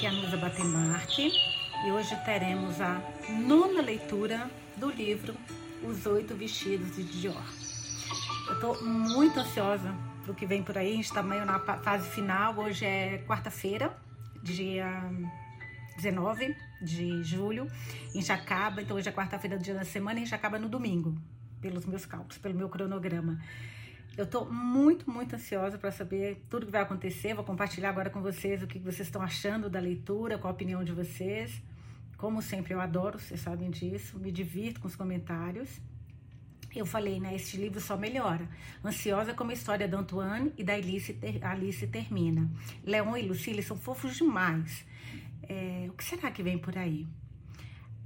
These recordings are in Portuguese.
aqui é a Nusa Batemarque e hoje teremos a nona leitura do livro Os Oito Vestidos de Dior. Eu estou muito ansiosa pro que vem por aí, a gente está meio na fase final, hoje é quarta-feira, dia 19 de julho, a gente acaba, então hoje é quarta-feira do dia da semana e a gente acaba no domingo, pelos meus cálculos, pelo meu cronograma. Eu estou muito, muito ansiosa para saber tudo que vai acontecer. Vou compartilhar agora com vocês o que vocês estão achando da leitura, qual a opinião de vocês. Como sempre, eu adoro, vocês sabem disso. Me divirto com os comentários. Eu falei, né? Este livro só melhora. Ansiosa como a história da Antoine e da Alice, ter, Alice termina. Leon e Lucille são fofos demais. É, o que será que vem por aí?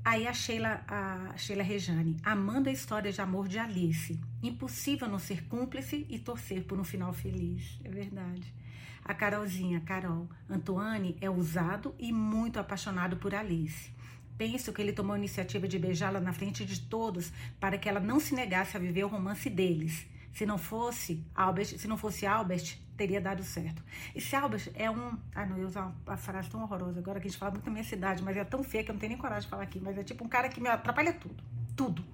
Aí a Sheila, a Sheila Rejane, amando a história de amor de Alice. Impossível não ser cúmplice e torcer por um final feliz. É verdade. A Carolzinha, Carol, Antoine é usado e muito apaixonado por Alice. Penso que ele tomou a iniciativa de beijá-la na frente de todos para que ela não se negasse a viver o romance deles. Se não fosse Albert, se não fosse Albert, teria dado certo. Esse Albert é um. Ah, não, eu usar uma frase tão horrorosa agora que a gente fala muito na minha cidade, mas é tão feia que eu não tenho nem coragem de falar aqui. Mas é tipo um cara que me atrapalha tudo. Tudo.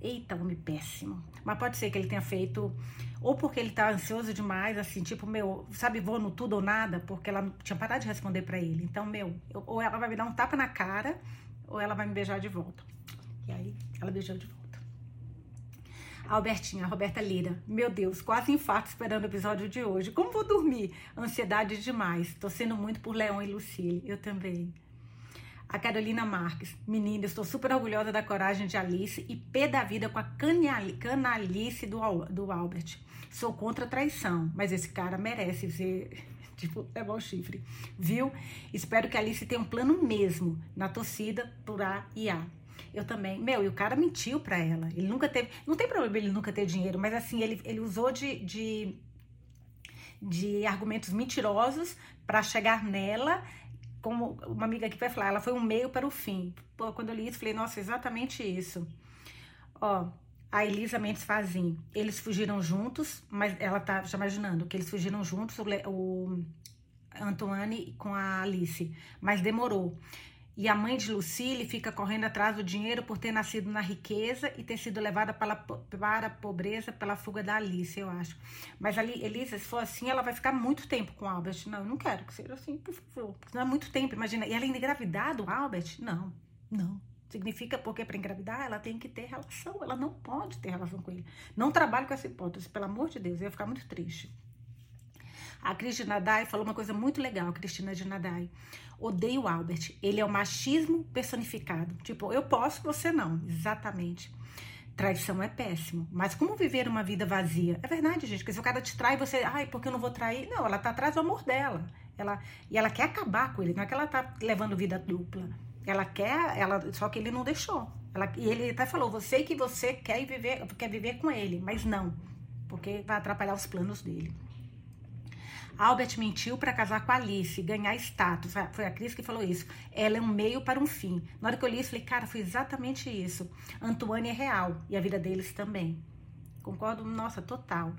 Eita, homem péssimo. Mas pode ser que ele tenha feito, ou porque ele tá ansioso demais, assim, tipo, meu, sabe, vou no tudo ou nada, porque ela tinha parado de responder para ele. Então, meu, eu, ou ela vai me dar um tapa na cara, ou ela vai me beijar de volta. E aí, ela beijou de volta. A Albertinha, a Roberta Lira. Meu Deus, quase infarto esperando o episódio de hoje. Como vou dormir? Ansiedade demais. Torcendo muito por Leon e Lucille. Eu também. A Carolina Marques. Menina, estou super orgulhosa da coragem de Alice e pé da vida com a canalice do, do Albert. Sou contra a traição, mas esse cara merece ser tipo, levar o chifre. Viu? Espero que Alice tenha um plano mesmo na torcida por A e A. Eu também. Meu, e o cara mentiu pra ela. Ele nunca teve. Não tem problema ele nunca ter dinheiro, mas assim, ele, ele usou de, de, de argumentos mentirosos para chegar nela. Como uma amiga aqui vai falar, ela foi um meio para o fim. Pô, quando eu li isso, falei, nossa, exatamente isso. Ó, a Elisa Mendes Fazin. Eles fugiram juntos, mas ela tá já imaginando que eles fugiram juntos, o, o Antoine com a Alice, mas demorou. E a mãe de Lucille fica correndo atrás do dinheiro por ter nascido na riqueza e ter sido levada para, para a pobreza pela fuga da Alice, eu acho. Mas ali, Elisa, se for assim, ela vai ficar muito tempo com Albert. Não, eu não quero que seja assim, por favor. Não é muito tempo, imagina. E ela ainda engravidada, o Albert? Não, não. Significa porque para engravidar ela tem que ter relação. Ela não pode ter relação com ele. Não trabalhe com essa hipótese, pelo amor de Deus. Eu ia ficar muito triste. A Cristina Dai falou uma coisa muito legal, Cristina de Nadai. Odeio o Albert. Ele é o machismo personificado. Tipo, eu posso, você não. Exatamente. Traição é péssimo. Mas como viver uma vida vazia? É verdade, gente. Porque se o cara te trai, você. Ai, porque eu não vou trair? Não, ela tá atrás do amor dela. Ela, e ela quer acabar com ele. Não é que ela tá levando vida dupla. Ela quer, ela, só que ele não deixou. Ela, e ele até falou: você que você quer viver, quer viver com ele, mas não, porque vai atrapalhar os planos dele. Albert mentiu para casar com Alice, ganhar status. Foi a Cris que falou isso. Ela é um meio para um fim. Na hora que eu li isso, falei, cara, foi exatamente isso. Antoine é real e a vida deles também. Concordo? Nossa, total.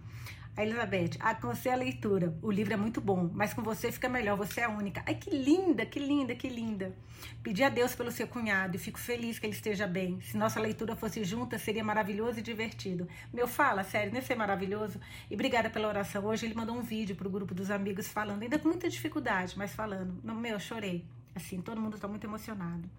A Elizabeth, aconselho a leitura. O livro é muito bom, mas com você fica melhor, você é única. Ai, que linda, que linda, que linda. Pedi a Deus pelo seu cunhado e fico feliz que ele esteja bem. Se nossa leitura fosse junta, seria maravilhoso e divertido. Meu, fala, sério, não ia ser maravilhoso? E obrigada pela oração. Hoje ele mandou um vídeo pro grupo dos amigos falando, ainda com muita dificuldade, mas falando. Meu, chorei. Assim, todo mundo está muito emocionado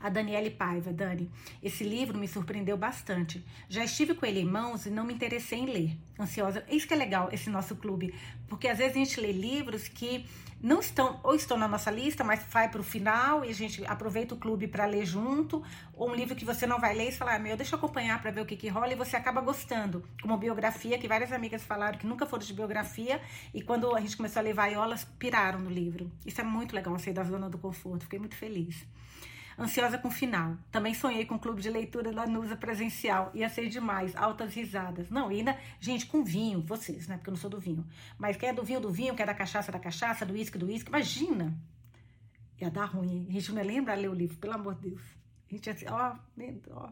a Daniele Paiva. Dani, esse livro me surpreendeu bastante. Já estive com ele em mãos e não me interessei em ler. Ansiosa. Isso que é legal, esse nosso clube. Porque às vezes a gente lê livros que não estão, ou estão na nossa lista, mas vai para o final e a gente aproveita o clube para ler junto. Ou um livro que você não vai ler e fala, ah, meu, deixa eu acompanhar para ver o que, que rola e você acaba gostando. Como biografia, que várias amigas falaram que nunca foram de biografia e quando a gente começou a ler vaiolas, piraram no livro. Isso é muito legal, sair da zona do conforto. Fiquei muito feliz ansiosa com o final. Também sonhei com o clube de leitura da Nusa presencial. Ia ser demais, altas risadas. Não, ainda, gente, com vinho, vocês, né? Porque eu não sou do vinho. Mas quer do vinho do vinho, quer da cachaça da cachaça, do uísque do uísque. Imagina! Ia dar ruim. A gente não lembra ler o livro, pelo amor de Deus. A gente ia assim, ó, ó.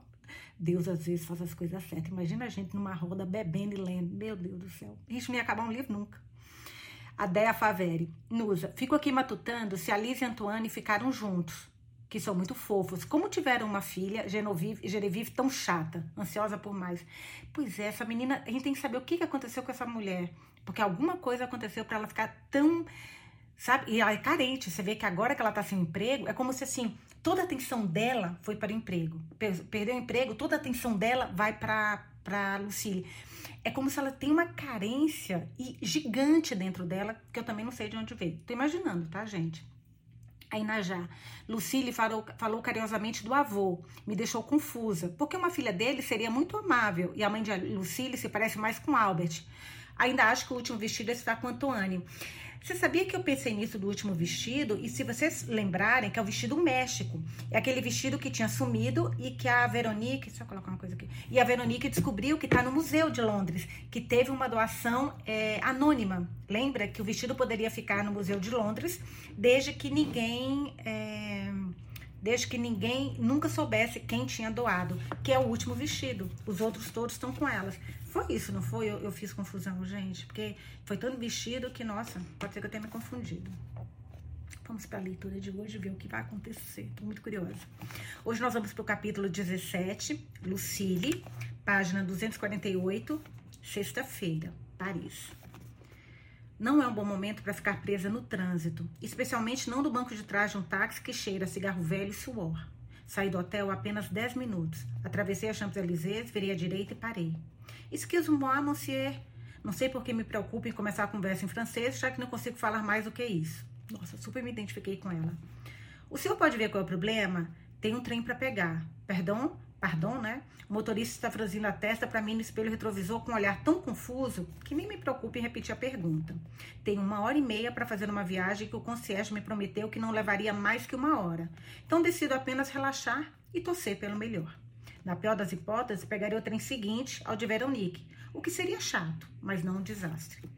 Deus às vezes faz as coisas certas. Imagina a gente numa roda bebendo e lendo. Meu Deus do céu. A gente não ia acabar um livro nunca. A Dea Faveri. Nusa, fico aqui matutando se Alice e Antoine ficaram juntos, que são muito fofos. Como tiveram uma filha, Genevieve, Genevieve tão chata, ansiosa por mais. Pois é, essa menina, a gente tem que saber o que aconteceu com essa mulher. Porque alguma coisa aconteceu para ela ficar tão sabe? E ela é carente. Você vê que agora que ela tá sem emprego, é como se assim, toda a atenção dela foi para o emprego. Perdeu o emprego, toda a atenção dela vai para para Lucille. É como se ela tem uma carência gigante dentro dela, que eu também não sei de onde veio. Tô imaginando, tá, gente? Aí Najá, Lucille falou, falou carinhosamente do avô, me deixou confusa, porque uma filha dele seria muito amável e a mãe de Lucille se parece mais com Albert. Ainda acho que o último vestido está com Antônio. Você sabia que eu pensei nisso do último vestido? E se vocês lembrarem, que é o vestido México. É aquele vestido que tinha sumido e que a Veronique. Deixa eu colocar uma coisa aqui. E a Veronique descobriu que está no Museu de Londres, que teve uma doação é, anônima. Lembra que o vestido poderia ficar no Museu de Londres desde que ninguém. É, desde que ninguém nunca soubesse quem tinha doado, que é o último vestido. Os outros todos estão com elas. Foi isso, não foi? Eu, eu fiz confusão, gente, porque foi tanto vestido que, nossa, pode ser que eu tenha me confundido. Vamos para a leitura de hoje ver o que vai acontecer. Estou muito curiosa. Hoje nós vamos para o capítulo 17, Lucille, página 248, sexta-feira, Paris. Não é um bom momento para ficar presa no trânsito, especialmente não no banco de trás de um táxi que cheira cigarro velho e suor. Saí do hotel apenas 10 minutos. Atravessei a Champs-Élysées, virei à direita e parei. Excuse-moi, monsieur. Não sei por que me preocupo em começar a conversa em francês, já que não consigo falar mais do que isso. Nossa, super me identifiquei com ela. O senhor pode ver qual é o problema? Tem um trem para pegar. Perdão? Pardon, né? O motorista está franzindo a testa para mim no espelho retrovisor com um olhar tão confuso que nem me preocupe em repetir a pergunta. Tenho uma hora e meia para fazer uma viagem que o concierge me prometeu que não levaria mais que uma hora. Então decido apenas relaxar e torcer pelo melhor. Na pior das hipóteses, pegaria o trem seguinte ao de Veronique, o que seria chato, mas não um desastre.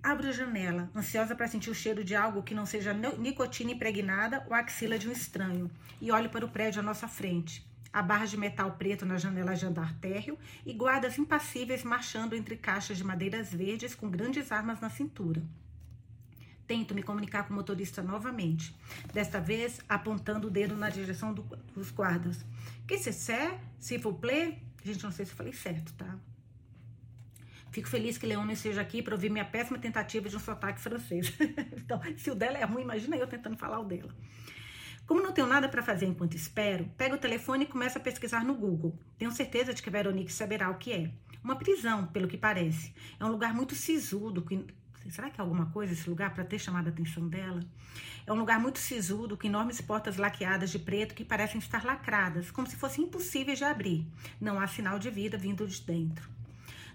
Abro a janela, ansiosa para sentir o cheiro de algo que não seja nicotina impregnada ou axila de um estranho, e olho para o prédio à nossa frente a barra de metal preto na janela de andar térreo e guardas impassíveis marchando entre caixas de madeiras verdes com grandes armas na cintura. Tento me comunicar com o motorista novamente, desta vez apontando o dedo na direção do, dos guardas. Que se c'est, s'il vous plaît? Gente, não sei se falei certo, tá? Fico feliz que Leone esteja aqui para ouvir minha péssima tentativa de um sotaque francês. então, se o dela é ruim, imagina eu tentando falar o dela. Como não tenho nada para fazer enquanto espero, pego o telefone e começo a pesquisar no Google. Tenho certeza de que Veronique saberá o que é. Uma prisão, pelo que parece. É um lugar muito sisudo. Que... Será que é alguma coisa esse lugar para ter chamado a atenção dela? É um lugar muito sisudo, com enormes portas laqueadas de preto que parecem estar lacradas, como se fossem impossíveis de abrir. Não há sinal de vida vindo de dentro.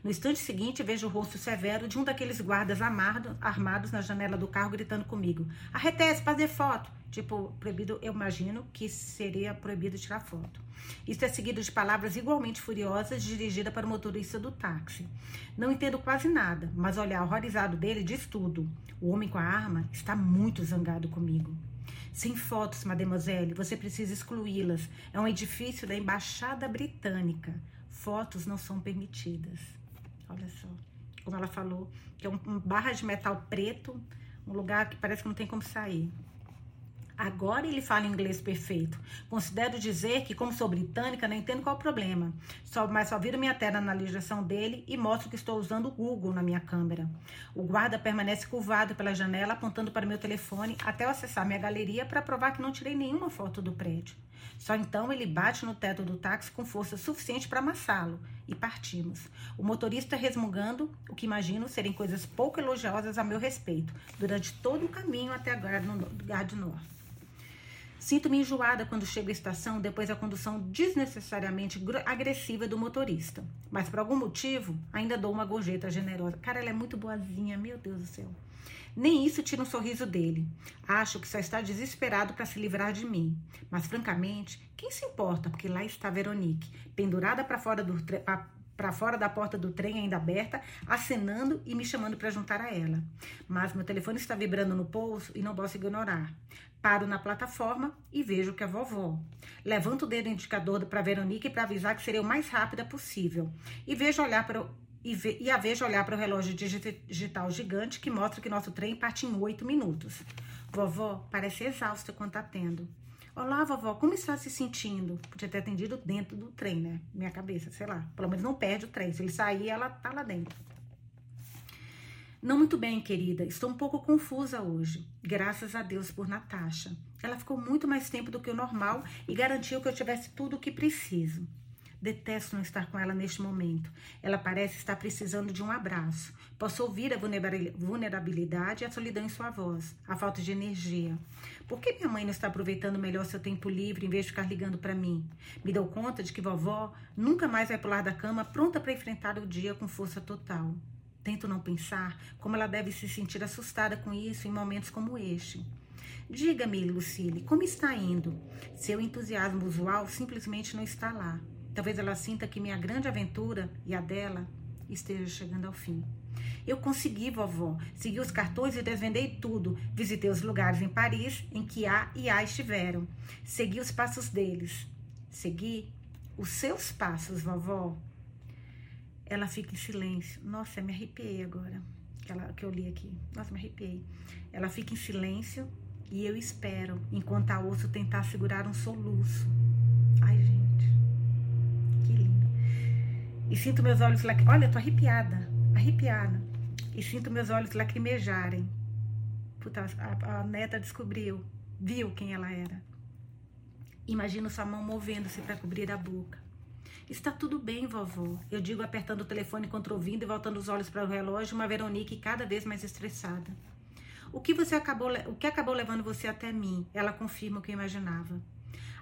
No instante seguinte, vejo o rosto severo de um daqueles guardas armado, armados na janela do carro gritando comigo: Arretece, fazer foto! Tipo, proibido, eu imagino que seria proibido tirar foto. Isso é seguido de palavras igualmente furiosas dirigidas para o motorista do táxi. Não entendo quase nada, mas olhar horrorizado dele diz tudo. O homem com a arma está muito zangado comigo. Sem fotos, mademoiselle, você precisa excluí-las. É um edifício da Embaixada Britânica. Fotos não são permitidas. Olha só, como ela falou, que é um, barra de metal preto, um lugar que parece que não tem como sair. Agora ele fala inglês perfeito. Considero dizer que, como sou britânica, não entendo qual é o problema. Só, mas só viro minha tela na legislação dele e mostro que estou usando o Google na minha câmera. O guarda permanece curvado pela janela, apontando para meu telefone até eu acessar minha galeria para provar que não tirei nenhuma foto do prédio. Só então ele bate no teto do táxi com força suficiente para amassá-lo e partimos. O motorista resmungando o que imagino serem coisas pouco elogiosas a meu respeito durante todo o caminho até a Gare Norte. Sinto-me enjoada quando chego à estação depois da condução desnecessariamente agressiva do motorista. Mas por algum motivo, ainda dou uma gorjeta generosa. Cara, ela é muito boazinha, meu Deus do céu. Nem isso tira um sorriso dele. Acho que só está desesperado para se livrar de mim. Mas, francamente, quem se importa? Porque lá está Veronique, pendurada para fora do para fora da porta do trem ainda aberta, acenando e me chamando para juntar a ela. Mas meu telefone está vibrando no pulso e não posso ignorar. Paro na plataforma e vejo que é vovó. Levanto o dedo indicador para Veronique para avisar que seria o mais rápida possível. E vejo olhar para e, ve e a vejo olhar para o relógio digital gigante que mostra que nosso trem parte em oito minutos. Vovó parece exausta quando tá tendo. Olá, vovó, como está se sentindo? Podia ter atendido dentro do trem, né? Minha cabeça, sei lá. Pelo menos não perde o trem. Se ele sair, ela tá lá dentro. Não muito bem, querida. Estou um pouco confusa hoje. Graças a Deus por Natasha. Ela ficou muito mais tempo do que o normal e garantiu que eu tivesse tudo o que preciso. Detesto não estar com ela neste momento. Ela parece estar precisando de um abraço. Posso ouvir a vulnerabilidade e a solidão em sua voz, a falta de energia. Por que minha mãe não está aproveitando melhor seu tempo livre em vez de ficar ligando para mim? Me dou conta de que vovó nunca mais vai pular da cama pronta para enfrentar o dia com força total. Tento não pensar como ela deve se sentir assustada com isso em momentos como este. Diga-me, Lucille, como está indo? Seu entusiasmo usual simplesmente não está lá. Talvez ela sinta que minha grande aventura e a dela esteja chegando ao fim. Eu consegui, vovó. Segui os cartões e desvendei tudo. Visitei os lugares em Paris em que A e A estiveram. Segui os passos deles. Segui os seus passos, vovó. Ela fica em silêncio. Nossa, me arrepiei agora. Que, ela, que eu li aqui. Nossa, me arrepiei. Ela fica em silêncio e eu espero, enquanto a ouço tentar segurar um soluço. Ai, gente. E sinto meus olhos lac... Olha, tô arrepiada, arrepiada. E sinto meus olhos lacrimejarem. Puta, a, a neta descobriu, viu quem ela era. Imagino sua mão movendo-se para cobrir a boca. Está tudo bem, vovó. Eu digo apertando o telefone contra ouvindo e voltando os olhos para o relógio, uma Veronique cada vez mais estressada. O que você acabou, o que acabou levando você até mim? Ela confirma o que eu imaginava.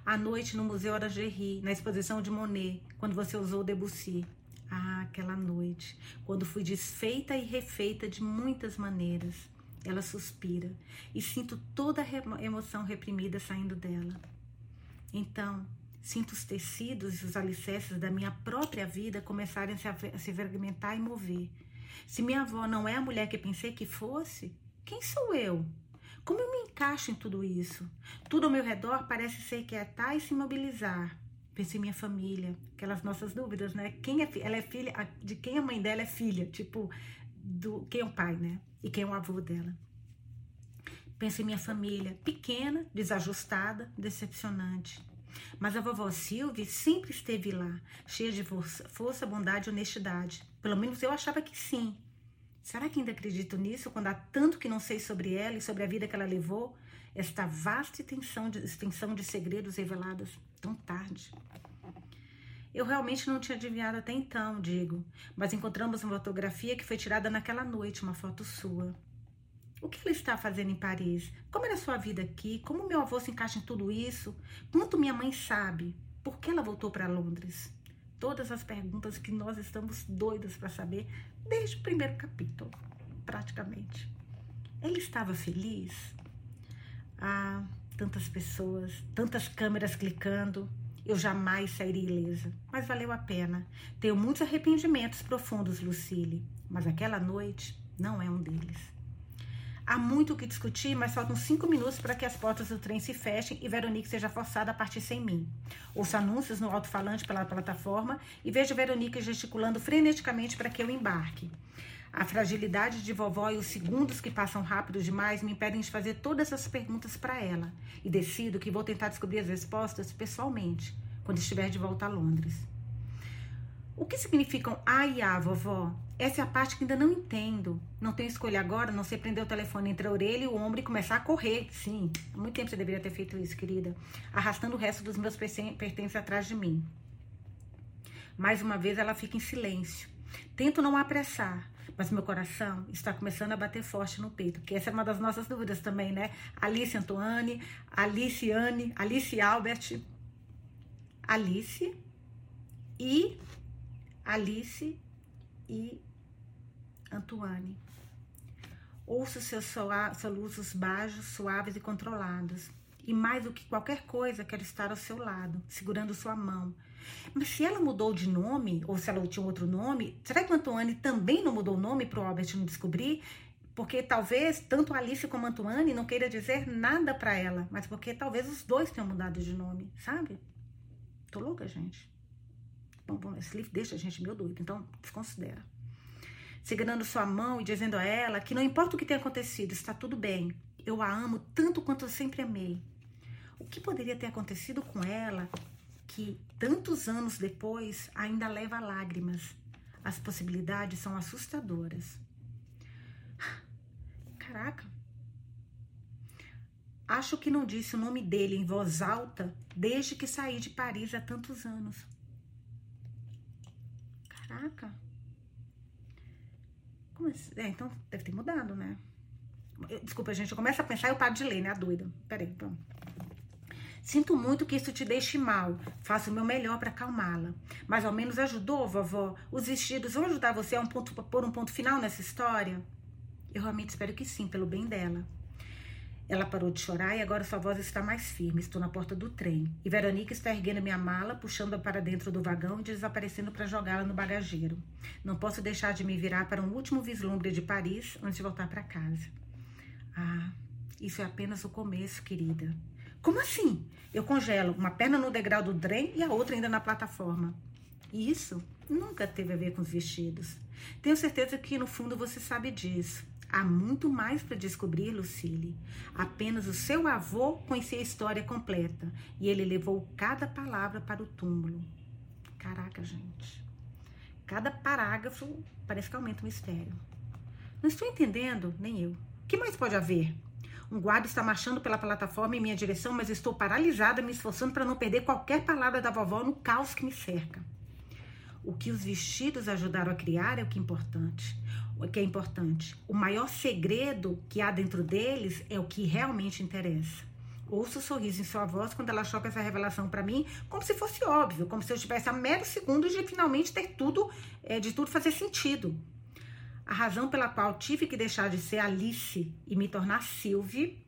À noite no Museu Orangerie, na exposição de Monet, quando você usou Debussy. Ah, aquela noite, quando fui desfeita e refeita de muitas maneiras. Ela suspira e sinto toda a emoção reprimida saindo dela. Então, sinto os tecidos e os alicerces da minha própria vida começarem a se fragmentar e mover. Se minha avó não é a mulher que pensei que fosse, quem sou eu? Como eu me encaixo em tudo isso? Tudo ao meu redor parece ser quietar e se mobilizar. Pensei em minha família, aquelas nossas dúvidas, né? Quem é ela é filha de quem a mãe dela é filha, tipo do quem é o pai, né? E quem é o avô dela. Pensei em minha família, pequena, desajustada, decepcionante. Mas a vovó Silvia sempre esteve lá, cheia de força, bondade e honestidade. Pelo menos eu achava que sim. Será que ainda acredito nisso quando há tanto que não sei sobre ela e sobre a vida que ela levou? Esta vasta extensão de, extensão de segredos revelados tão tarde. Eu realmente não tinha adivinhado até então, digo, mas encontramos uma fotografia que foi tirada naquela noite, uma foto sua. O que ela está fazendo em Paris? Como era sua vida aqui? Como meu avô se encaixa em tudo isso? Quanto minha mãe sabe? Por que ela voltou para Londres? Todas as perguntas que nós estamos doidos para saber desde o primeiro capítulo, praticamente. Ele estava feliz? Ah, tantas pessoas, tantas câmeras clicando. Eu jamais sairia ilesa, mas valeu a pena. Tenho muitos arrependimentos profundos, Lucille, mas aquela noite não é um deles. Há muito o que discutir, mas faltam cinco minutos para que as portas do trem se fechem e Veronique seja forçada a partir sem mim. Ouço anúncios no alto-falante pela plataforma e vejo Veronique gesticulando freneticamente para que eu embarque. A fragilidade de vovó e os segundos que passam rápido demais me impedem de fazer todas essas perguntas para ela. E decido que vou tentar descobrir as respostas pessoalmente, quando estiver de volta a Londres. O que significam A e A, vovó? Essa é a parte que ainda não entendo. Não tenho escolha agora, não sei prender o telefone entre a orelha e o ombro e começar a correr. Sim, há muito tempo você deveria ter feito isso, querida. Arrastando o resto dos meus pertences atrás de mim. Mais uma vez ela fica em silêncio. Tento não apressar, mas meu coração está começando a bater forte no peito, que essa é uma das nossas dúvidas também, né? Alice Antoine, Alice Anne, Alice Albert, Alice e Alice e Antoine. Ouço seus soluços baixos, suaves e controlados. E mais do que qualquer coisa, quero estar ao seu lado, segurando sua mão, mas se ela mudou de nome, ou se ela tinha outro nome, será que Antoine também não mudou o nome para o Albert não descobrir? Porque talvez tanto Alice como Antoine não queira dizer nada para ela, mas porque talvez os dois tenham mudado de nome, sabe? Tô louca, gente. Bom, bom, esse livro deixa a gente meio doido, então desconsidera. Segurando sua mão e dizendo a ela que não importa o que tenha acontecido, está tudo bem. Eu a amo tanto quanto eu sempre amei. O que poderia ter acontecido com ela que tantos anos depois ainda leva lágrimas? As possibilidades são assustadoras. Caraca. Acho que não disse o nome dele em voz alta desde que saí de Paris há tantos anos. Caraca. É, então deve ter mudado, né? Desculpa, gente, eu começo a pensar e eu paro de ler, né? A doida. Peraí, vamos. Sinto muito que isso te deixe mal. Faço o meu melhor para acalmá-la. Mas ao menos ajudou, vovó? Os vestidos vão ajudar você a um ponto, pôr um ponto final nessa história? Eu realmente espero que sim, pelo bem dela. Ela parou de chorar e agora sua voz está mais firme. Estou na porta do trem. E Veronique está erguendo minha mala, puxando-a para dentro do vagão e desaparecendo para jogá-la no bagageiro. Não posso deixar de me virar para um último vislumbre de Paris antes de voltar para casa. Ah, isso é apenas o começo, querida. Como assim? Eu congelo uma perna no degrau do trem e a outra ainda na plataforma. E isso nunca teve a ver com os vestidos. Tenho certeza que no fundo você sabe disso. Há muito mais para descobrir, Lucille. Apenas o seu avô conhecia a história completa e ele levou cada palavra para o túmulo. Caraca, gente. Cada parágrafo parece que aumenta o mistério. Não estou entendendo, nem eu. O que mais pode haver? Um guarda está marchando pela plataforma em minha direção, mas estou paralisada, me esforçando para não perder qualquer palavra da vovó no caos que me cerca. O que os vestidos ajudaram a criar é o que é importante. Que é importante. O maior segredo que há dentro deles é o que realmente interessa. Ouço o sorriso em sua voz quando ela choca essa revelação para mim, como se fosse óbvio, como se eu estivesse a meros segundos de finalmente ter tudo, é, de tudo fazer sentido. A razão pela qual tive que deixar de ser Alice e me tornar Sylvie,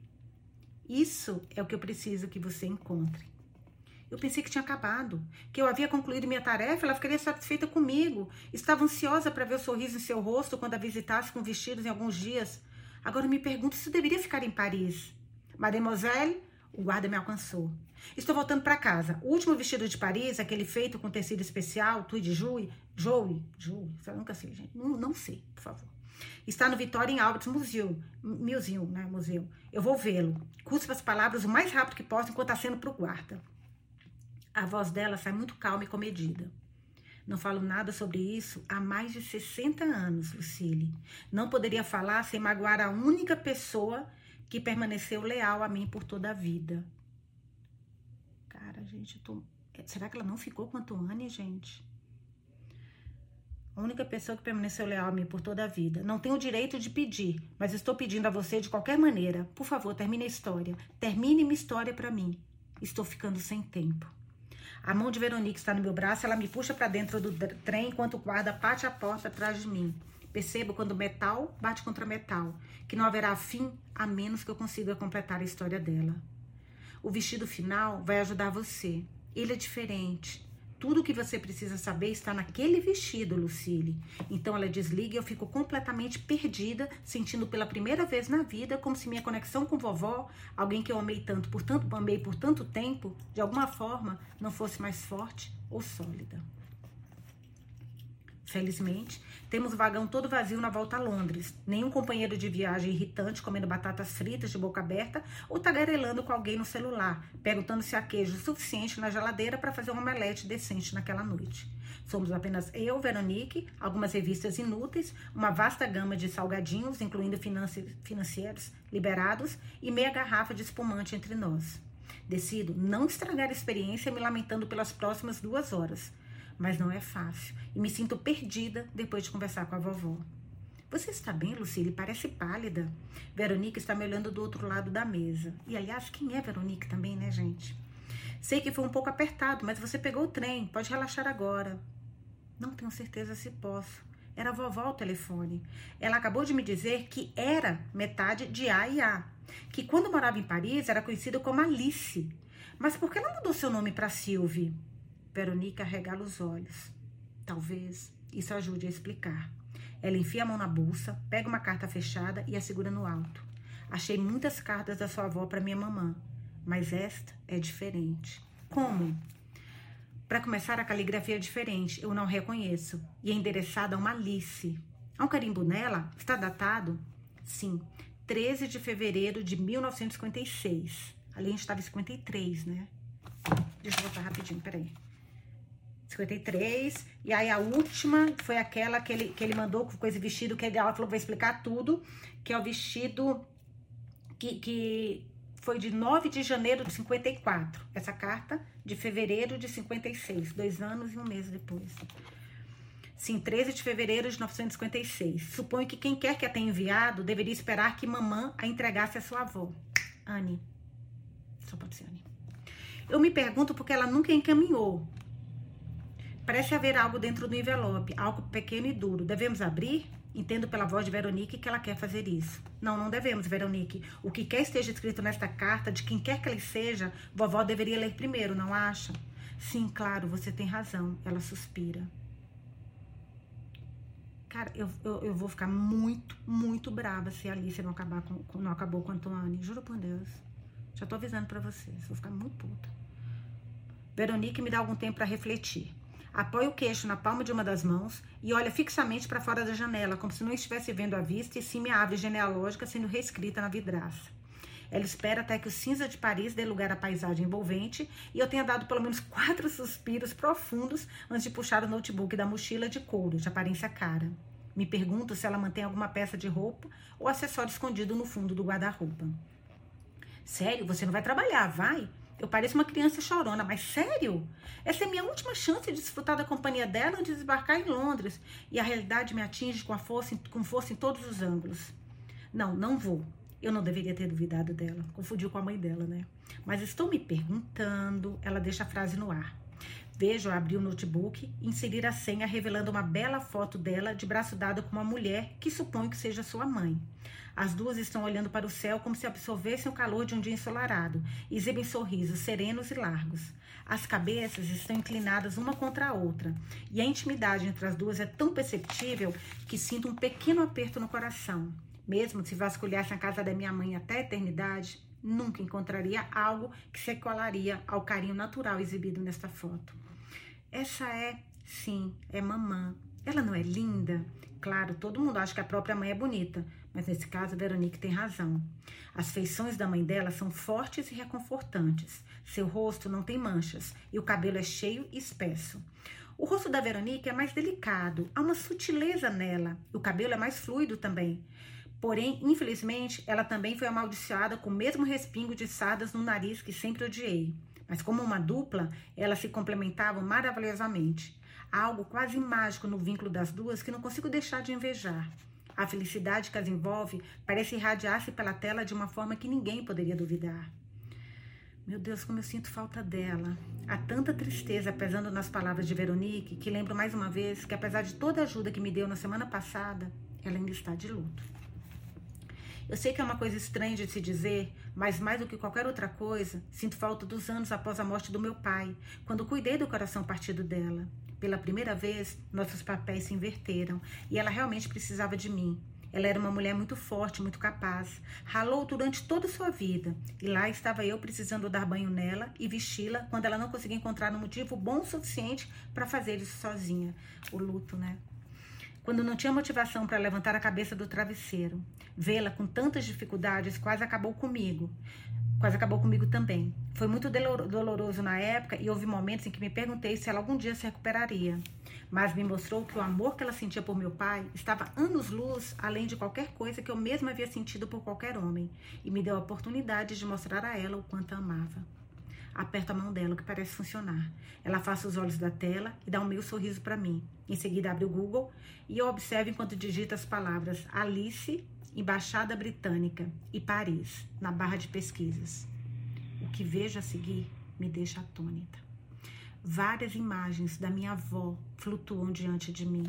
isso é o que eu preciso que você encontre. Eu pensei que tinha acabado, que eu havia concluído minha tarefa, ela ficaria satisfeita comigo. Estava ansiosa para ver o sorriso em seu rosto quando a visitasse com vestidos em alguns dias. Agora me pergunto se deveria ficar em Paris. Mademoiselle, o guarda me alcançou. Estou voltando para casa. O último vestido de Paris, aquele feito com tecido especial, tweed Joui, Joui, Joui, eu nunca sei, gente. Não, não sei, por favor. Está no Victoria Albert Museum, Museum, né, museu. Eu vou vê-lo. Cuspa as palavras o mais rápido que posso enquanto aceno para o guarda. A voz dela sai muito calma e comedida. Não falo nada sobre isso há mais de 60 anos, Lucille. Não poderia falar sem magoar a única pessoa que permaneceu leal a mim por toda a vida. Cara, gente, tô... será que ela não ficou com a Tuane, gente? A única pessoa que permaneceu leal a mim por toda a vida. Não tenho o direito de pedir, mas estou pedindo a você de qualquer maneira. Por favor, termine a história. Termine minha história para mim. Estou ficando sem tempo. A mão de Veronique está no meu braço, ela me puxa para dentro do trem enquanto o guarda bate a porta atrás de mim. Percebo quando metal bate contra metal, que não haverá fim a menos que eu consiga completar a história dela. O vestido final vai ajudar você. Ele é diferente. Tudo o que você precisa saber está naquele vestido, Lucille. Então ela desliga e eu fico completamente perdida, sentindo pela primeira vez na vida como se minha conexão com vovó, alguém que eu amei tanto por tanto, amei por tanto tempo, de alguma forma não fosse mais forte ou sólida. Felizmente, temos vagão todo vazio na volta a Londres. Nenhum companheiro de viagem irritante comendo batatas fritas de boca aberta ou tagarelando com alguém no celular, perguntando se há queijo suficiente na geladeira para fazer um omelete decente naquela noite. Somos apenas eu, Veronique, algumas revistas inúteis, uma vasta gama de salgadinhos, incluindo financi financeiros liberados, e meia garrafa de espumante entre nós. Decido não estragar a experiência me lamentando pelas próximas duas horas mas não é fácil. E me sinto perdida depois de conversar com a vovó. Você está bem, Lucille? Parece pálida. Veronique está me olhando do outro lado da mesa. E aliás, quem é Veronique também, né, gente? Sei que foi um pouco apertado, mas você pegou o trem. Pode relaxar agora. Não tenho certeza se posso. Era a vovó ao telefone. Ela acabou de me dizer que era metade de A e A. Que quando morava em Paris era conhecida como Alice. Mas por que ela mudou seu nome para Sylvie? Veronique arregala os olhos. Talvez isso ajude a explicar. Ela enfia a mão na bolsa, pega uma carta fechada e a segura no alto. Achei muitas cartas da sua avó para minha mamã, mas esta é diferente. Como? Para começar, a caligrafia é diferente, eu não reconheço, e é endereçada a uma Alice. Há um carimbo nela, está datado? Sim, 13 de fevereiro de 1956. Ali a gente estava em 53, né? Deixa eu voltar rapidinho, peraí. 53. E aí a última foi aquela que ele, que ele mandou com esse vestido que ele ela falou vai explicar tudo, que é o vestido que, que foi de 9 de janeiro de 54. Essa carta de fevereiro de 56, dois anos e um mês depois. Sim, 13 de fevereiro de 1956. Suponho que quem quer que a tenha enviado deveria esperar que mamã a entregasse a sua avó. Anne. Só pode ser Anne. Eu me pergunto porque ela nunca encaminhou. Parece haver algo dentro do envelope, algo pequeno e duro. Devemos abrir? Entendo pela voz de Veronique que ela quer fazer isso. Não, não devemos, Veronique. O que quer esteja escrito nesta carta, de quem quer que ele seja, vovó deveria ler primeiro, não acha? Sim, claro, você tem razão. Ela suspira. Cara, eu, eu, eu vou ficar muito, muito brava se a Alice não, acabar com, não acabou com a Antoine. Juro por Deus. Já tô avisando para vocês. Vou ficar muito puta. Veronique me dá algum tempo para refletir. Apoia o queixo na palma de uma das mãos e olha fixamente para fora da janela, como se não estivesse vendo a vista e sim minha árvore genealógica sendo reescrita na vidraça. Ela espera até que o cinza de Paris dê lugar à paisagem envolvente e eu tenha dado pelo menos quatro suspiros profundos antes de puxar o notebook da mochila de couro, de aparência cara. Me pergunto se ela mantém alguma peça de roupa ou acessório escondido no fundo do guarda-roupa. Sério, você não vai trabalhar, vai? Eu pareço uma criança chorona, mas sério? Essa é minha última chance de desfrutar da companhia dela antes de desembarcar em Londres. E a realidade me atinge com, força, com força em todos os ângulos. Não, não vou. Eu não deveria ter duvidado dela. Confundiu com a mãe dela, né? Mas estou me perguntando. Ela deixa a frase no ar. Vejo abrir o notebook e inserir a senha, revelando uma bela foto dela de braço dado com uma mulher que suponho que seja sua mãe. As duas estão olhando para o céu como se absorvessem o calor de um dia ensolarado exibem sorrisos serenos e largos. As cabeças estão inclinadas uma contra a outra e a intimidade entre as duas é tão perceptível que sinto um pequeno aperto no coração. Mesmo se vasculhasse a casa da minha mãe até a eternidade, nunca encontraria algo que se equalaria ao carinho natural exibido nesta foto. Essa é, sim, é mamã. Ela não é linda? Claro, todo mundo acha que a própria mãe é bonita, mas nesse caso Veronique tem razão. As feições da mãe dela são fortes e reconfortantes. Seu rosto não tem manchas e o cabelo é cheio e espesso. O rosto da Veronique é mais delicado, há uma sutileza nela. O cabelo é mais fluido também. Porém, infelizmente, ela também foi amaldiçoada com o mesmo respingo de sardas no nariz que sempre odiei. Mas como uma dupla, elas se complementavam maravilhosamente. Há algo quase mágico no vínculo das duas que não consigo deixar de invejar. A felicidade que as envolve parece irradiar-se pela tela de uma forma que ninguém poderia duvidar. Meu Deus, como eu sinto falta dela. Há tanta tristeza pesando nas palavras de Veronique que lembro mais uma vez que, apesar de toda a ajuda que me deu na semana passada, ela ainda está de luto. Eu sei que é uma coisa estranha de se dizer, mas mais do que qualquer outra coisa, sinto falta dos anos após a morte do meu pai, quando cuidei do coração partido dela. Pela primeira vez, nossos papéis se inverteram e ela realmente precisava de mim. Ela era uma mulher muito forte, muito capaz. Ralou durante toda a sua vida. E lá estava eu precisando dar banho nela e vesti-la quando ela não conseguia encontrar um motivo bom o suficiente para fazer isso sozinha. O luto, né? Quando não tinha motivação para levantar a cabeça do travesseiro. Vê-la com tantas dificuldades quase acabou comigo quase acabou comigo também. Foi muito doloroso na época e houve momentos em que me perguntei se ela algum dia se recuperaria. Mas me mostrou que o amor que ela sentia por meu pai estava anos-luz além de qualquer coisa que eu mesma havia sentido por qualquer homem e me deu a oportunidade de mostrar a ela o quanto a amava. Aperto a mão dela, o que parece funcionar. Ela afasta os olhos da tela e dá um meio sorriso para mim. Em seguida, abre o Google e eu observo enquanto digita as palavras Alice Embaixada Britânica e Paris, na barra de pesquisas. O que vejo a seguir me deixa atônita. Várias imagens da minha avó flutuam diante de mim.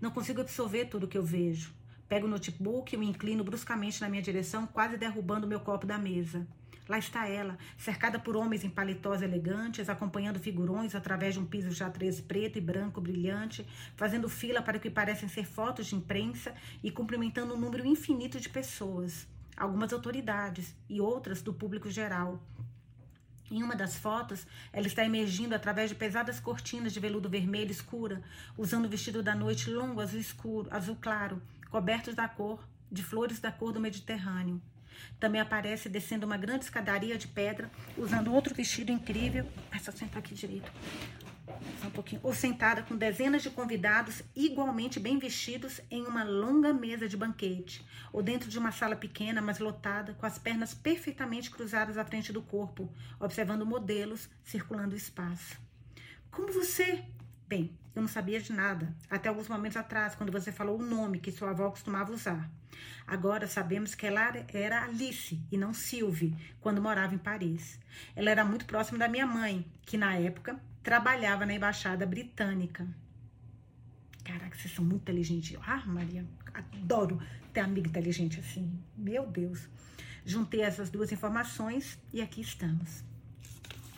Não consigo absorver tudo o que eu vejo. Pego o notebook e me inclino bruscamente na minha direção, quase derrubando meu copo da mesa. Lá está ela, cercada por homens em paletós elegantes, acompanhando figurões através de um piso xadrez preto e branco brilhante, fazendo fila para o que parecem ser fotos de imprensa e cumprimentando um número infinito de pessoas, algumas autoridades e outras do público geral. Em uma das fotos, ela está emergindo através de pesadas cortinas de veludo vermelho escura, usando o vestido da noite longo, azul escuro, azul claro, cobertos da cor de flores da cor do Mediterrâneo. Também aparece descendo uma grande escadaria de pedra, usando outro vestido incrível. Essa senta aqui direito. Só um pouquinho. Ou sentada com dezenas de convidados igualmente bem vestidos em uma longa mesa de banquete, ou dentro de uma sala pequena, mas lotada, com as pernas perfeitamente cruzadas à frente do corpo, observando modelos circulando o espaço. Como você? Bem, eu não sabia de nada, até alguns momentos atrás, quando você falou o nome que sua avó costumava usar. Agora sabemos que ela era Alice e não Sylvie, quando morava em Paris. Ela era muito próxima da minha mãe, que na época trabalhava na embaixada britânica. Caraca, vocês são muito inteligentes. Ah, Maria, adoro ter amiga inteligente assim. Meu Deus. Juntei essas duas informações e aqui estamos.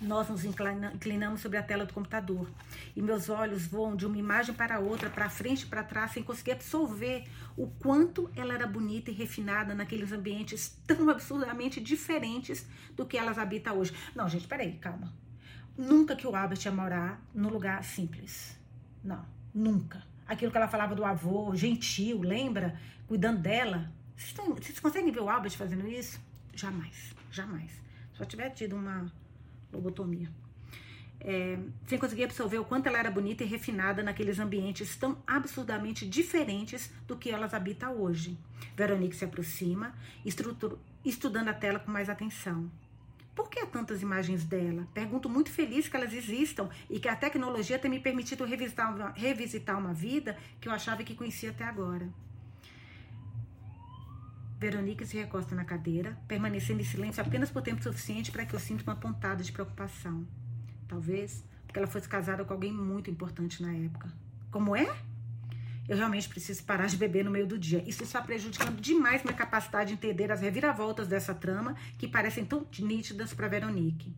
Nós nos inclinamos sobre a tela do computador e meus olhos voam de uma imagem para outra, para frente e para trás, sem conseguir absorver o quanto ela era bonita e refinada naqueles ambientes tão absurdamente diferentes do que elas habitam hoje. Não, gente, peraí, calma. Nunca que o Albert ia morar num lugar simples. Não, nunca. Aquilo que ela falava do avô, gentil, lembra? Cuidando dela. Vocês, tão, vocês conseguem ver o Albert fazendo isso? Jamais, jamais. Só tiver tido uma lobotomia. É, sem conseguir absorver o quanto ela era bonita e refinada naqueles ambientes tão absurdamente diferentes do que elas habitam hoje. Veronique se aproxima, estudando a tela com mais atenção. Por que há tantas imagens dela? Pergunto muito feliz que elas existam e que a tecnologia tenha me permitido revisitar uma, revisitar uma vida que eu achava que conhecia até agora. Veronique se recosta na cadeira, permanecendo em silêncio apenas por tempo suficiente para que eu sinta uma pontada de preocupação. Talvez porque ela fosse casada com alguém muito importante na época. Como é? eu realmente preciso parar de beber no meio do dia. Isso está prejudicando demais minha capacidade de entender as reviravoltas dessa trama que parecem tão nítidas para Veronique.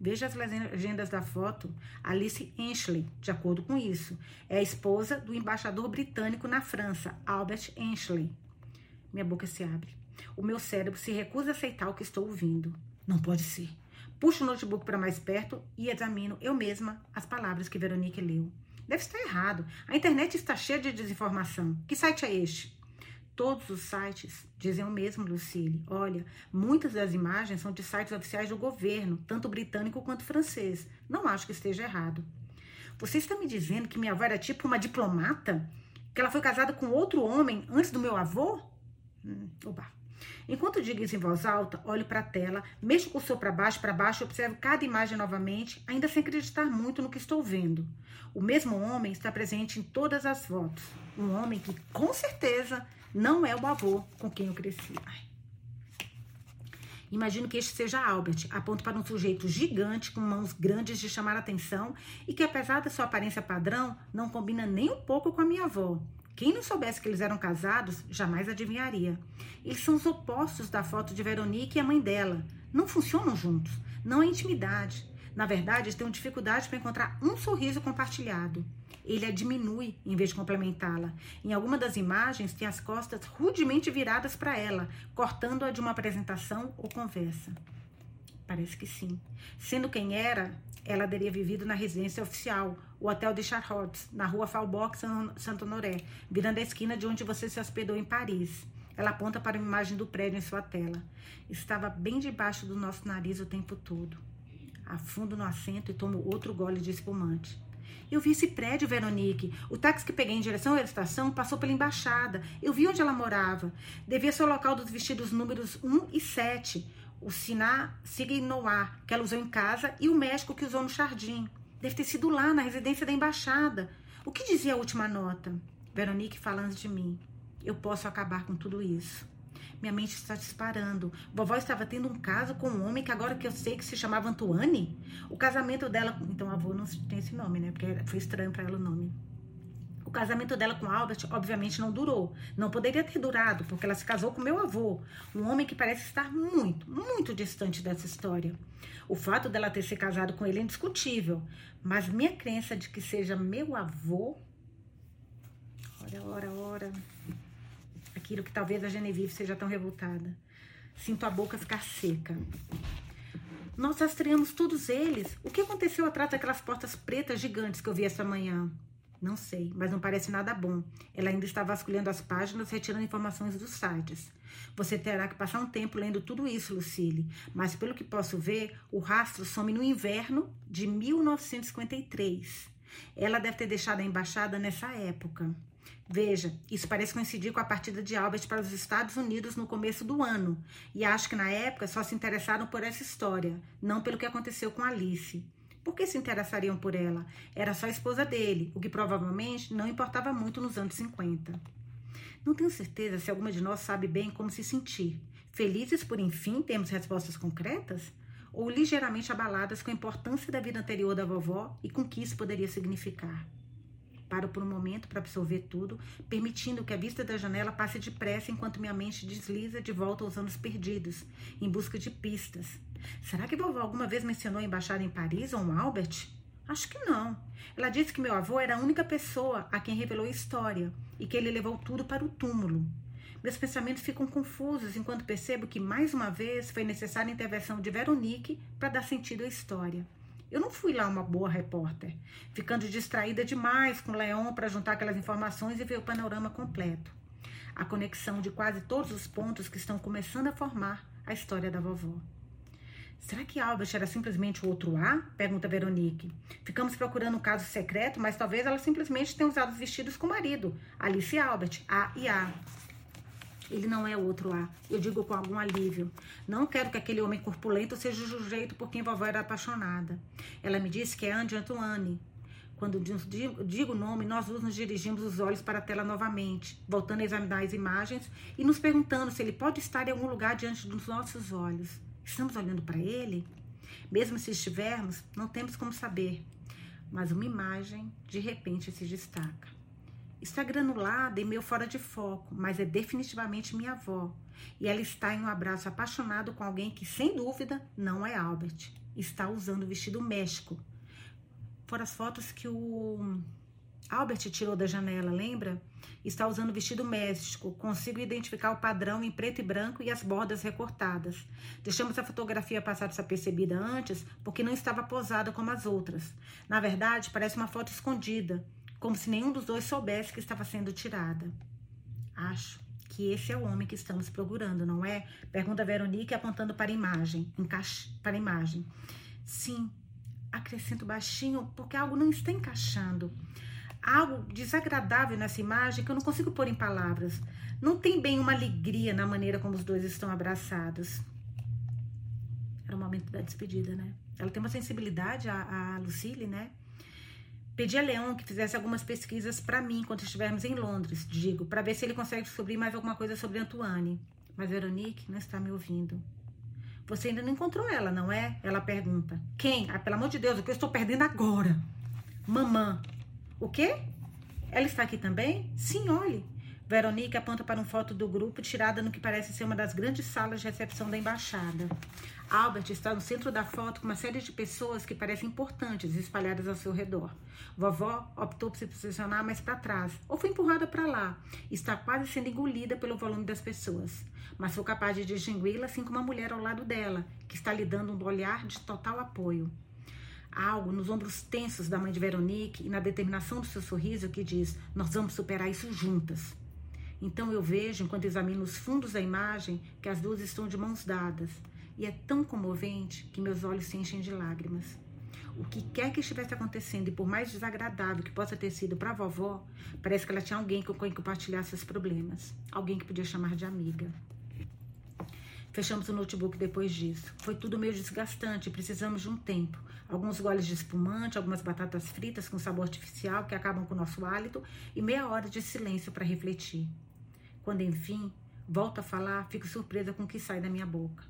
Veja as legendas da foto. Alice Enchley, de acordo com isso, é a esposa do embaixador britânico na França, Albert Enchley. Minha boca se abre. O meu cérebro se recusa a aceitar o que estou ouvindo. Não pode ser. Puxo o notebook para mais perto e examino eu mesma as palavras que Veronique leu. Deve estar errado. A internet está cheia de desinformação. Que site é este? Todos os sites dizem o mesmo, Lucille. Olha, muitas das imagens são de sites oficiais do governo, tanto britânico quanto francês. Não acho que esteja errado. Você está me dizendo que minha avó era tipo uma diplomata? Que ela foi casada com outro homem antes do meu avô? Hum, oba. Enquanto digo isso em voz alta, olho para a tela, mexo o cursor para baixo, para baixo observo cada imagem novamente, ainda sem acreditar muito no que estou vendo. O mesmo homem está presente em todas as fotos. Um homem que, com certeza, não é o avô com quem eu cresci. Ai. Imagino que este seja Albert, aponto para um sujeito gigante com mãos grandes de chamar atenção e que, apesar da sua aparência padrão, não combina nem um pouco com a minha avó. Quem não soubesse que eles eram casados, jamais adivinharia. Eles são os opostos da foto de Veronique e a mãe dela. Não funcionam juntos. Não é intimidade. Na verdade, eles têm dificuldade para encontrar um sorriso compartilhado. Ele a diminui em vez de complementá-la. Em alguma das imagens, tem as costas rudemente viradas para ela, cortando-a de uma apresentação ou conversa. Parece que sim. Sendo quem era, ela teria vivido na residência oficial, o Hotel de Charlotte, na rua Falboc, Santo Honoré, virando a esquina de onde você se hospedou em Paris. Ela aponta para a imagem do prédio em sua tela. Estava bem debaixo do nosso nariz o tempo todo. Afundo no assento e tomo outro gole de espumante. Eu vi esse prédio, Veronique. O táxi que peguei em direção à estação passou pela embaixada. Eu vi onde ela morava. Devia ser o local dos vestidos números 1 e 7 o Siná Signoir, que ela usou em casa, e o médico que usou no jardim. Deve ter sido lá, na residência da embaixada. O que dizia a última nota? Veronique falando de mim. Eu posso acabar com tudo isso. Minha mente está disparando. Vovó estava tendo um caso com um homem que agora que eu sei que se chamava Antoine. O casamento dela. Então, avô não tem esse nome, né? Porque foi estranho para ela o nome. O casamento dela com Albert, obviamente, não durou. Não poderia ter durado, porque ela se casou com meu avô, um homem que parece estar muito, muito distante dessa história. O fato dela ter se casado com ele é indiscutível, mas minha crença de que seja meu avô. Ora, ora, ora. Aquilo que talvez a Genevieve seja tão revoltada. Sinto a boca ficar seca. Nós rastreamos todos eles. O que aconteceu atrás daquelas portas pretas gigantes que eu vi essa manhã? Não sei, mas não parece nada bom. Ela ainda está vasculhando as páginas, retirando informações dos sites. Você terá que passar um tempo lendo tudo isso, Lucille. Mas pelo que posso ver, o rastro some no inverno de 1953. Ela deve ter deixado a embaixada nessa época. Veja, isso parece coincidir com a partida de Albert para os Estados Unidos no começo do ano. E acho que na época só se interessaram por essa história, não pelo que aconteceu com Alice. Por que se interessariam por ela? Era só a esposa dele, o que provavelmente não importava muito nos anos 50. Não tenho certeza se alguma de nós sabe bem como se sentir. Felizes por enfim termos respostas concretas? Ou ligeiramente abaladas com a importância da vida anterior da vovó e com que isso poderia significar? Paro por um momento para absorver tudo, permitindo que a vista da janela passe depressa enquanto minha mente desliza de volta aos anos perdidos, em busca de pistas. Será que vovó alguma vez mencionou a embaixada em Paris ou um Albert? Acho que não. Ela disse que meu avô era a única pessoa a quem revelou a história e que ele levou tudo para o túmulo. Meus pensamentos ficam confusos enquanto percebo que, mais uma vez, foi necessária a intervenção de Veronique para dar sentido à história. Eu não fui lá uma boa repórter, ficando distraída demais com Leon para juntar aquelas informações e ver o panorama completo. A conexão de quase todos os pontos que estão começando a formar a história da vovó. Será que Albert era simplesmente o outro A? Pergunta Veronique. Ficamos procurando um caso secreto, mas talvez ela simplesmente tenha usado os vestidos com o marido. Alice Albert, A e A. Ele não é outro A. Eu digo com algum alívio. Não quero que aquele homem corpulento seja o jeito por quem vovó era apaixonada. Ela me disse que é Andy Antoine. Quando digo o nome, nós nos dirigimos os olhos para a tela novamente, voltando a examinar as imagens e nos perguntando se ele pode estar em algum lugar diante dos nossos olhos. Estamos olhando para ele? Mesmo se estivermos, não temos como saber. Mas uma imagem de repente se destaca. Está granulada e meio fora de foco, mas é definitivamente minha avó. E ela está em um abraço apaixonado com alguém que, sem dúvida, não é Albert. Está usando o vestido México. Foram as fotos que o Albert tirou da janela, lembra? Está usando vestido médico. Consigo identificar o padrão em preto e branco e as bordas recortadas. Deixamos a fotografia passar desapercebida antes porque não estava posada como as outras. Na verdade, parece uma foto escondida, como se nenhum dos dois soubesse que estava sendo tirada. Acho que esse é o homem que estamos procurando, não é? Pergunta Veronique apontando para a imagem. Encaixe para a imagem. Sim, acrescento baixinho, porque algo não está encaixando algo desagradável nessa imagem que eu não consigo pôr em palavras. Não tem bem uma alegria na maneira como os dois estão abraçados. Era o momento da despedida, né? Ela tem uma sensibilidade, a, a Lucille, né? Pedi a Leon que fizesse algumas pesquisas para mim enquanto estivermos em Londres, digo, para ver se ele consegue descobrir mais alguma coisa sobre Antoine. Mas Veronique não está me ouvindo. Você ainda não encontrou ela, não é? Ela pergunta. Quem? Ah, pelo amor de Deus, o que eu estou perdendo agora? Mamã, o quê? Ela está aqui também? Sim, olhe. Veronique aponta para uma foto do grupo tirada no que parece ser uma das grandes salas de recepção da embaixada. Albert está no centro da foto com uma série de pessoas que parecem importantes espalhadas ao seu redor. Vovó optou por se posicionar mais para trás, ou foi empurrada para lá. Está quase sendo engolida pelo volume das pessoas. Mas sou capaz de distingui-la assim como a mulher ao lado dela, que está lhe dando um olhar de total apoio algo nos ombros tensos da mãe de Veronique e na determinação do seu sorriso que diz: Nós vamos superar isso juntas. Então eu vejo, enquanto examino os fundos da imagem, que as duas estão de mãos dadas. E é tão comovente que meus olhos se enchem de lágrimas. O que quer que estivesse acontecendo, e por mais desagradável que possa ter sido para a vovó, parece que ela tinha alguém com quem compartilhar seus problemas. Alguém que podia chamar de amiga. Fechamos o notebook depois disso. Foi tudo meio desgastante precisamos de um tempo. Alguns goles de espumante, algumas batatas fritas com sabor artificial que acabam com o nosso hálito e meia hora de silêncio para refletir. Quando enfim volto a falar, fico surpresa com o que sai da minha boca.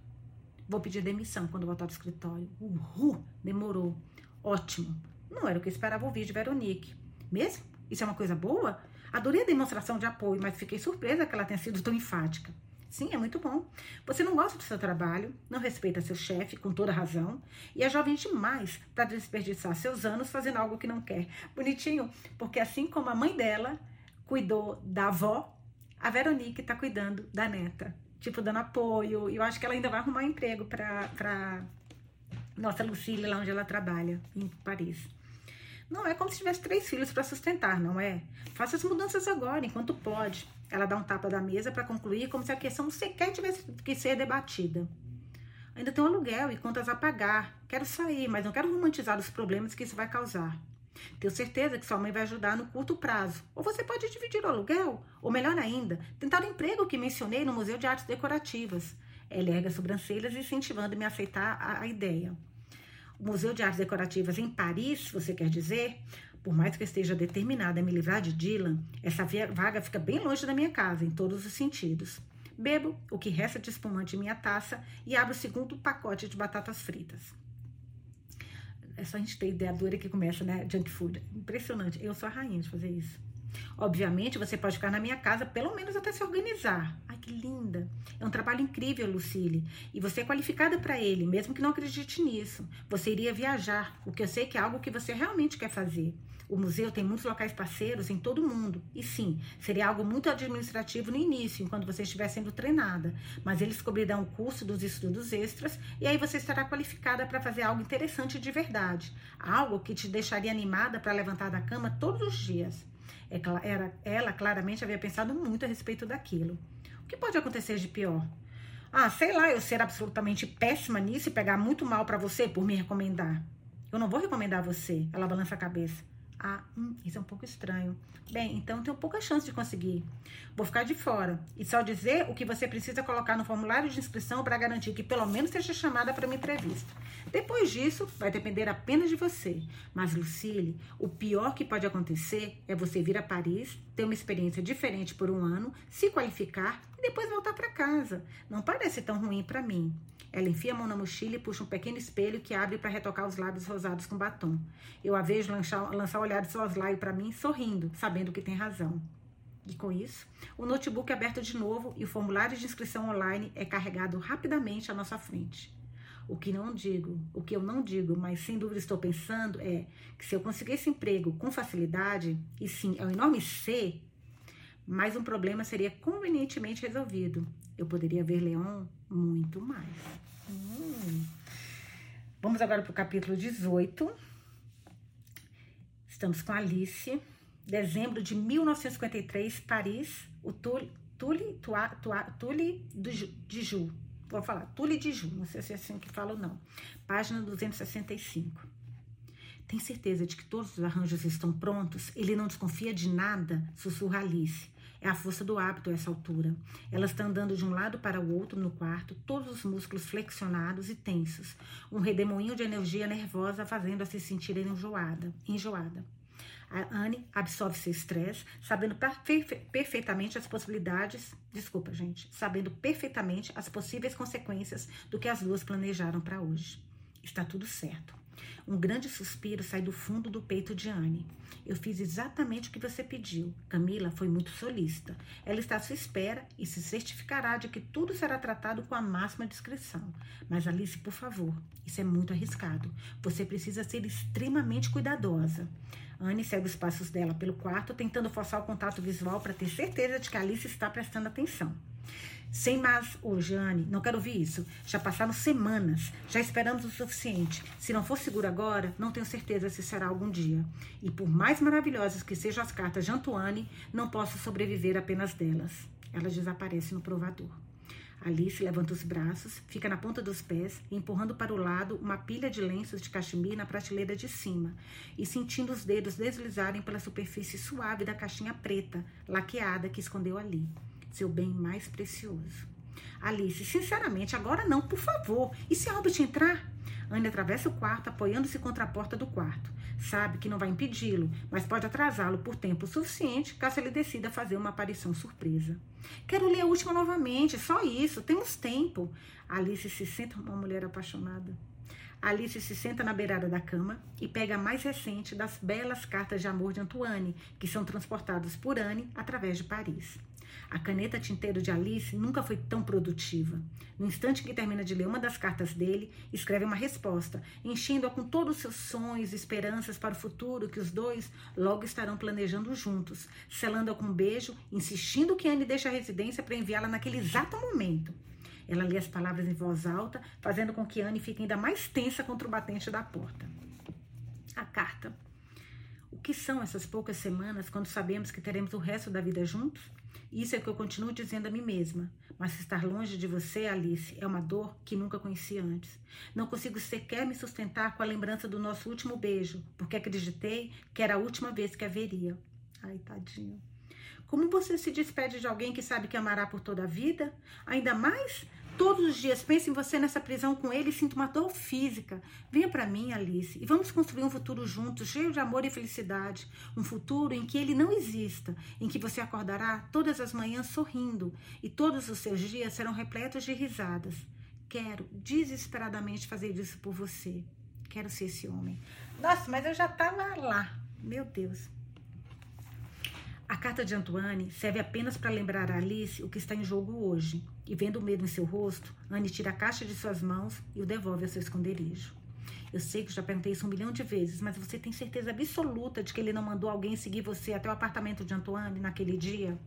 Vou pedir demissão quando voltar do escritório. Uhul! Demorou. Ótimo. Não era o que eu esperava ouvir de Veronique. Mesmo? Isso é uma coisa boa? Adorei a demonstração de apoio, mas fiquei surpresa que ela tenha sido tão enfática. Sim, é muito bom. Você não gosta do seu trabalho, não respeita seu chefe, com toda razão, e é jovem demais para desperdiçar seus anos fazendo algo que não quer. Bonitinho, porque assim como a mãe dela cuidou da avó, a Veronique está cuidando da neta. Tipo, dando apoio. E eu acho que ela ainda vai arrumar emprego para Nossa Lucília, lá onde ela trabalha, em Paris. Não é como se tivesse três filhos para sustentar, não é? Faça as mudanças agora, enquanto pode. Ela dá um tapa da mesa para concluir, como se a questão sequer tivesse que ser debatida. Ainda tem um aluguel e contas a pagar. Quero sair, mas não quero romantizar os problemas que isso vai causar. Tenho certeza que sua mãe vai ajudar no curto prazo. Ou você pode dividir o aluguel, ou melhor ainda, tentar o emprego que mencionei no Museu de Artes Decorativas. Ela erga sobrancelhas, incentivando-me a aceitar a, a ideia. O Museu de Artes Decorativas em Paris, você quer dizer? Por mais que eu esteja determinada a me livrar de Dylan, essa vaga fica bem longe da minha casa, em todos os sentidos. Bebo o que resta de espumante em minha taça e abro o segundo pacote de batatas fritas. É só a gente ter ideia dura que começa, né? Junk food. Impressionante. Eu sou a rainha de fazer isso. Obviamente, você pode ficar na minha casa pelo menos até se organizar. Ai, que linda! É um trabalho incrível, Lucille. E você é qualificada para ele, mesmo que não acredite nisso. Você iria viajar, o que eu sei que é algo que você realmente quer fazer. O museu tem muitos locais parceiros em todo o mundo. E sim, seria algo muito administrativo no início, enquanto você estiver sendo treinada. Mas eles cobrirão o custo dos estudos extras e aí você estará qualificada para fazer algo interessante de verdade. Algo que te deixaria animada para levantar da cama todos os dias. É ela, ela claramente havia pensado muito a respeito daquilo. O que pode acontecer de pior? Ah, sei lá, eu ser absolutamente péssima nisso e pegar muito mal para você por me recomendar. Eu não vou recomendar você. Ela balança a cabeça. Ah, hum, isso é um pouco estranho. Bem, então tenho pouca chance de conseguir. Vou ficar de fora e só dizer o que você precisa colocar no formulário de inscrição para garantir que pelo menos seja chamada para uma entrevista. Depois disso, vai depender apenas de você. Mas, Lucille, o pior que pode acontecer é você vir a Paris, ter uma experiência diferente por um ano, se qualificar e depois voltar para casa. Não parece tão ruim para mim. Ela enfia a mão na mochila e puxa um pequeno espelho que abre para retocar os lábios rosados com batom. Eu a vejo lançar, lançar olhares soslaio para mim, sorrindo, sabendo que tem razão. E com isso, o notebook é aberto de novo e o formulário de inscrição online é carregado rapidamente à nossa frente. O que não digo, o que eu não digo, mas sem dúvida estou pensando é que se eu conseguir esse emprego com facilidade, e sim, é um enorme C, mais um problema seria convenientemente resolvido. Eu poderia ver Leon muito mais. Hum. Vamos agora para o capítulo 18. Estamos com Alice. Dezembro de 1953, Paris, o Tule, Tule, de Ju. Vou falar, Tule de Ju, não sei se é assim que falo não. Página 265. Tem certeza de que todos os arranjos estão prontos? Ele não desconfia de nada? Sussurra Alice. É a força do hábito a essa altura. Ela está andando de um lado para o outro no quarto, todos os músculos flexionados e tensos, um redemoinho de energia nervosa fazendo-a se sentir enjoada. enjoada. A Anne absorve seu estresse, sabendo perfe perfeitamente as possibilidades, desculpa, gente, sabendo perfeitamente as possíveis consequências do que as duas planejaram para hoje. Está tudo certo. Um grande suspiro sai do fundo do peito de Anne. Eu fiz exatamente o que você pediu. Camila foi muito solícita. Ela está à sua espera e se certificará de que tudo será tratado com a máxima discrição. Mas Alice, por favor, isso é muito arriscado. Você precisa ser extremamente cuidadosa. Anne segue os passos dela pelo quarto, tentando forçar o contato visual para ter certeza de que Alice está prestando atenção. Sem mais, ô Jane, não quero ouvir isso. Já passaram semanas, já esperamos o suficiente. Se não for seguro agora, não tenho certeza se será algum dia. E por mais maravilhosas que sejam as cartas de Antoine, não posso sobreviver apenas delas. Ela desaparece no provador. Alice levanta os braços, fica na ponta dos pés, empurrando para o lado uma pilha de lenços de cachemir na prateleira de cima e sentindo os dedos deslizarem pela superfície suave da caixinha preta, laqueada que escondeu ali seu bem mais precioso. Alice, sinceramente, agora não, por favor. E se Albert entrar? Anne atravessa o quarto, apoiando-se contra a porta do quarto. Sabe que não vai impedi-lo, mas pode atrasá-lo por tempo suficiente caso ele decida fazer uma aparição surpresa. Quero ler a última novamente, só isso, temos tempo. Alice se senta uma mulher apaixonada. Alice se senta na beirada da cama e pega a mais recente das belas cartas de amor de Antoine, que são transportadas por Anne através de Paris. A caneta tinteiro de Alice nunca foi tão produtiva. No instante que termina de ler uma das cartas dele, escreve uma resposta, enchendo-a com todos os seus sonhos e esperanças para o futuro que os dois logo estarão planejando juntos, selando-a com um beijo, insistindo que Anne deixe a residência para enviá-la naquele exato momento. Ela lê as palavras em voz alta, fazendo com que Anne fique ainda mais tensa contra o batente da porta. A carta. O que são essas poucas semanas quando sabemos que teremos o resto da vida juntos? Isso é o que eu continuo dizendo a mim mesma. Mas estar longe de você, Alice, é uma dor que nunca conheci antes. Não consigo sequer me sustentar com a lembrança do nosso último beijo, porque acreditei que era a última vez que haveria. Ai, tadinho. Como você se despede de alguém que sabe que amará por toda a vida? Ainda mais todos os dias penso em você nessa prisão com ele e sinto uma dor física. Venha para mim, Alice, e vamos construir um futuro juntos, cheio de amor e felicidade. Um futuro em que ele não exista, em que você acordará todas as manhãs sorrindo e todos os seus dias serão repletos de risadas. Quero desesperadamente fazer isso por você. Quero ser esse homem. Nossa, mas eu já estava lá. Meu Deus. A carta de Antoine serve apenas para lembrar a Alice o que está em jogo hoje. E vendo o medo em seu rosto, Anne tira a caixa de suas mãos e o devolve ao seu esconderijo. Eu sei que já perguntei isso um milhão de vezes, mas você tem certeza absoluta de que ele não mandou alguém seguir você até o apartamento de Antoine naquele dia?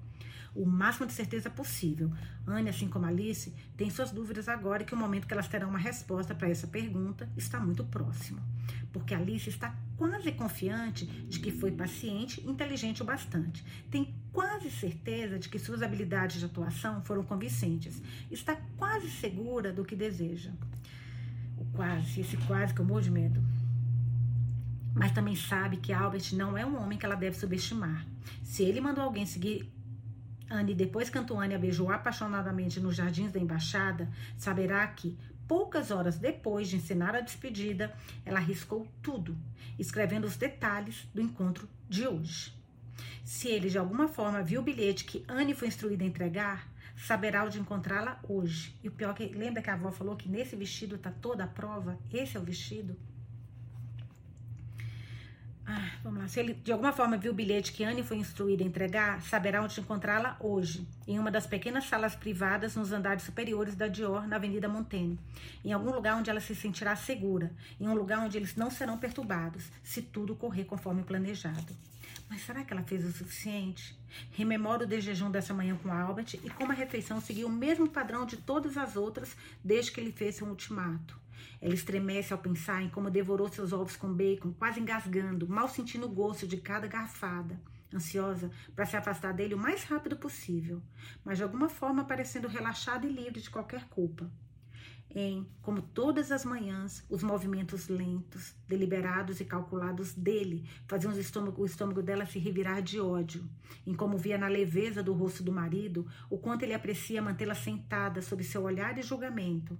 O máximo de certeza possível. Anne, assim como Alice, tem suas dúvidas agora e que o momento que elas terão uma resposta para essa pergunta está muito próximo. Porque Alice está quase confiante de que foi paciente e inteligente o bastante. Tem quase certeza de que suas habilidades de atuação foram convincentes. Está quase segura do que deseja. O quase, esse quase que eu morro de medo mas também sabe que Albert não é um homem que ela deve subestimar. Se ele mandou alguém seguir Anne, depois que Antônia beijou apaixonadamente nos jardins da embaixada, saberá que, poucas horas depois de ensinar a despedida, ela arriscou tudo, escrevendo os detalhes do encontro de hoje. Se ele de alguma forma viu o bilhete que Anne foi instruída a entregar, saberá onde encontrá-la hoje. E o pior é que lembra que a avó falou que nesse vestido está toda a prova? Esse é o vestido? Ah, vamos lá. Se ele de alguma forma viu o bilhete que Anne foi instruída a entregar, saberá onde encontrá-la hoje, em uma das pequenas salas privadas nos andares superiores da Dior, na Avenida Montaigne. Em algum lugar onde ela se sentirá segura, em um lugar onde eles não serão perturbados, se tudo correr conforme planejado. Mas será que ela fez o suficiente? Rememora o desjejum dessa manhã com Albert e como a refeição seguiu o mesmo padrão de todas as outras desde que ele fez seu ultimato. Ela estremece ao pensar em como devorou seus ovos com bacon, quase engasgando, mal sentindo o gosto de cada garfada, ansiosa para se afastar dele o mais rápido possível, mas de alguma forma parecendo relaxada e livre de qualquer culpa. Em, como todas as manhãs, os movimentos lentos, deliberados e calculados dele faziam o estômago, o estômago dela se revirar de ódio, em como via na leveza do rosto do marido o quanto ele aprecia mantê-la sentada sob seu olhar e julgamento,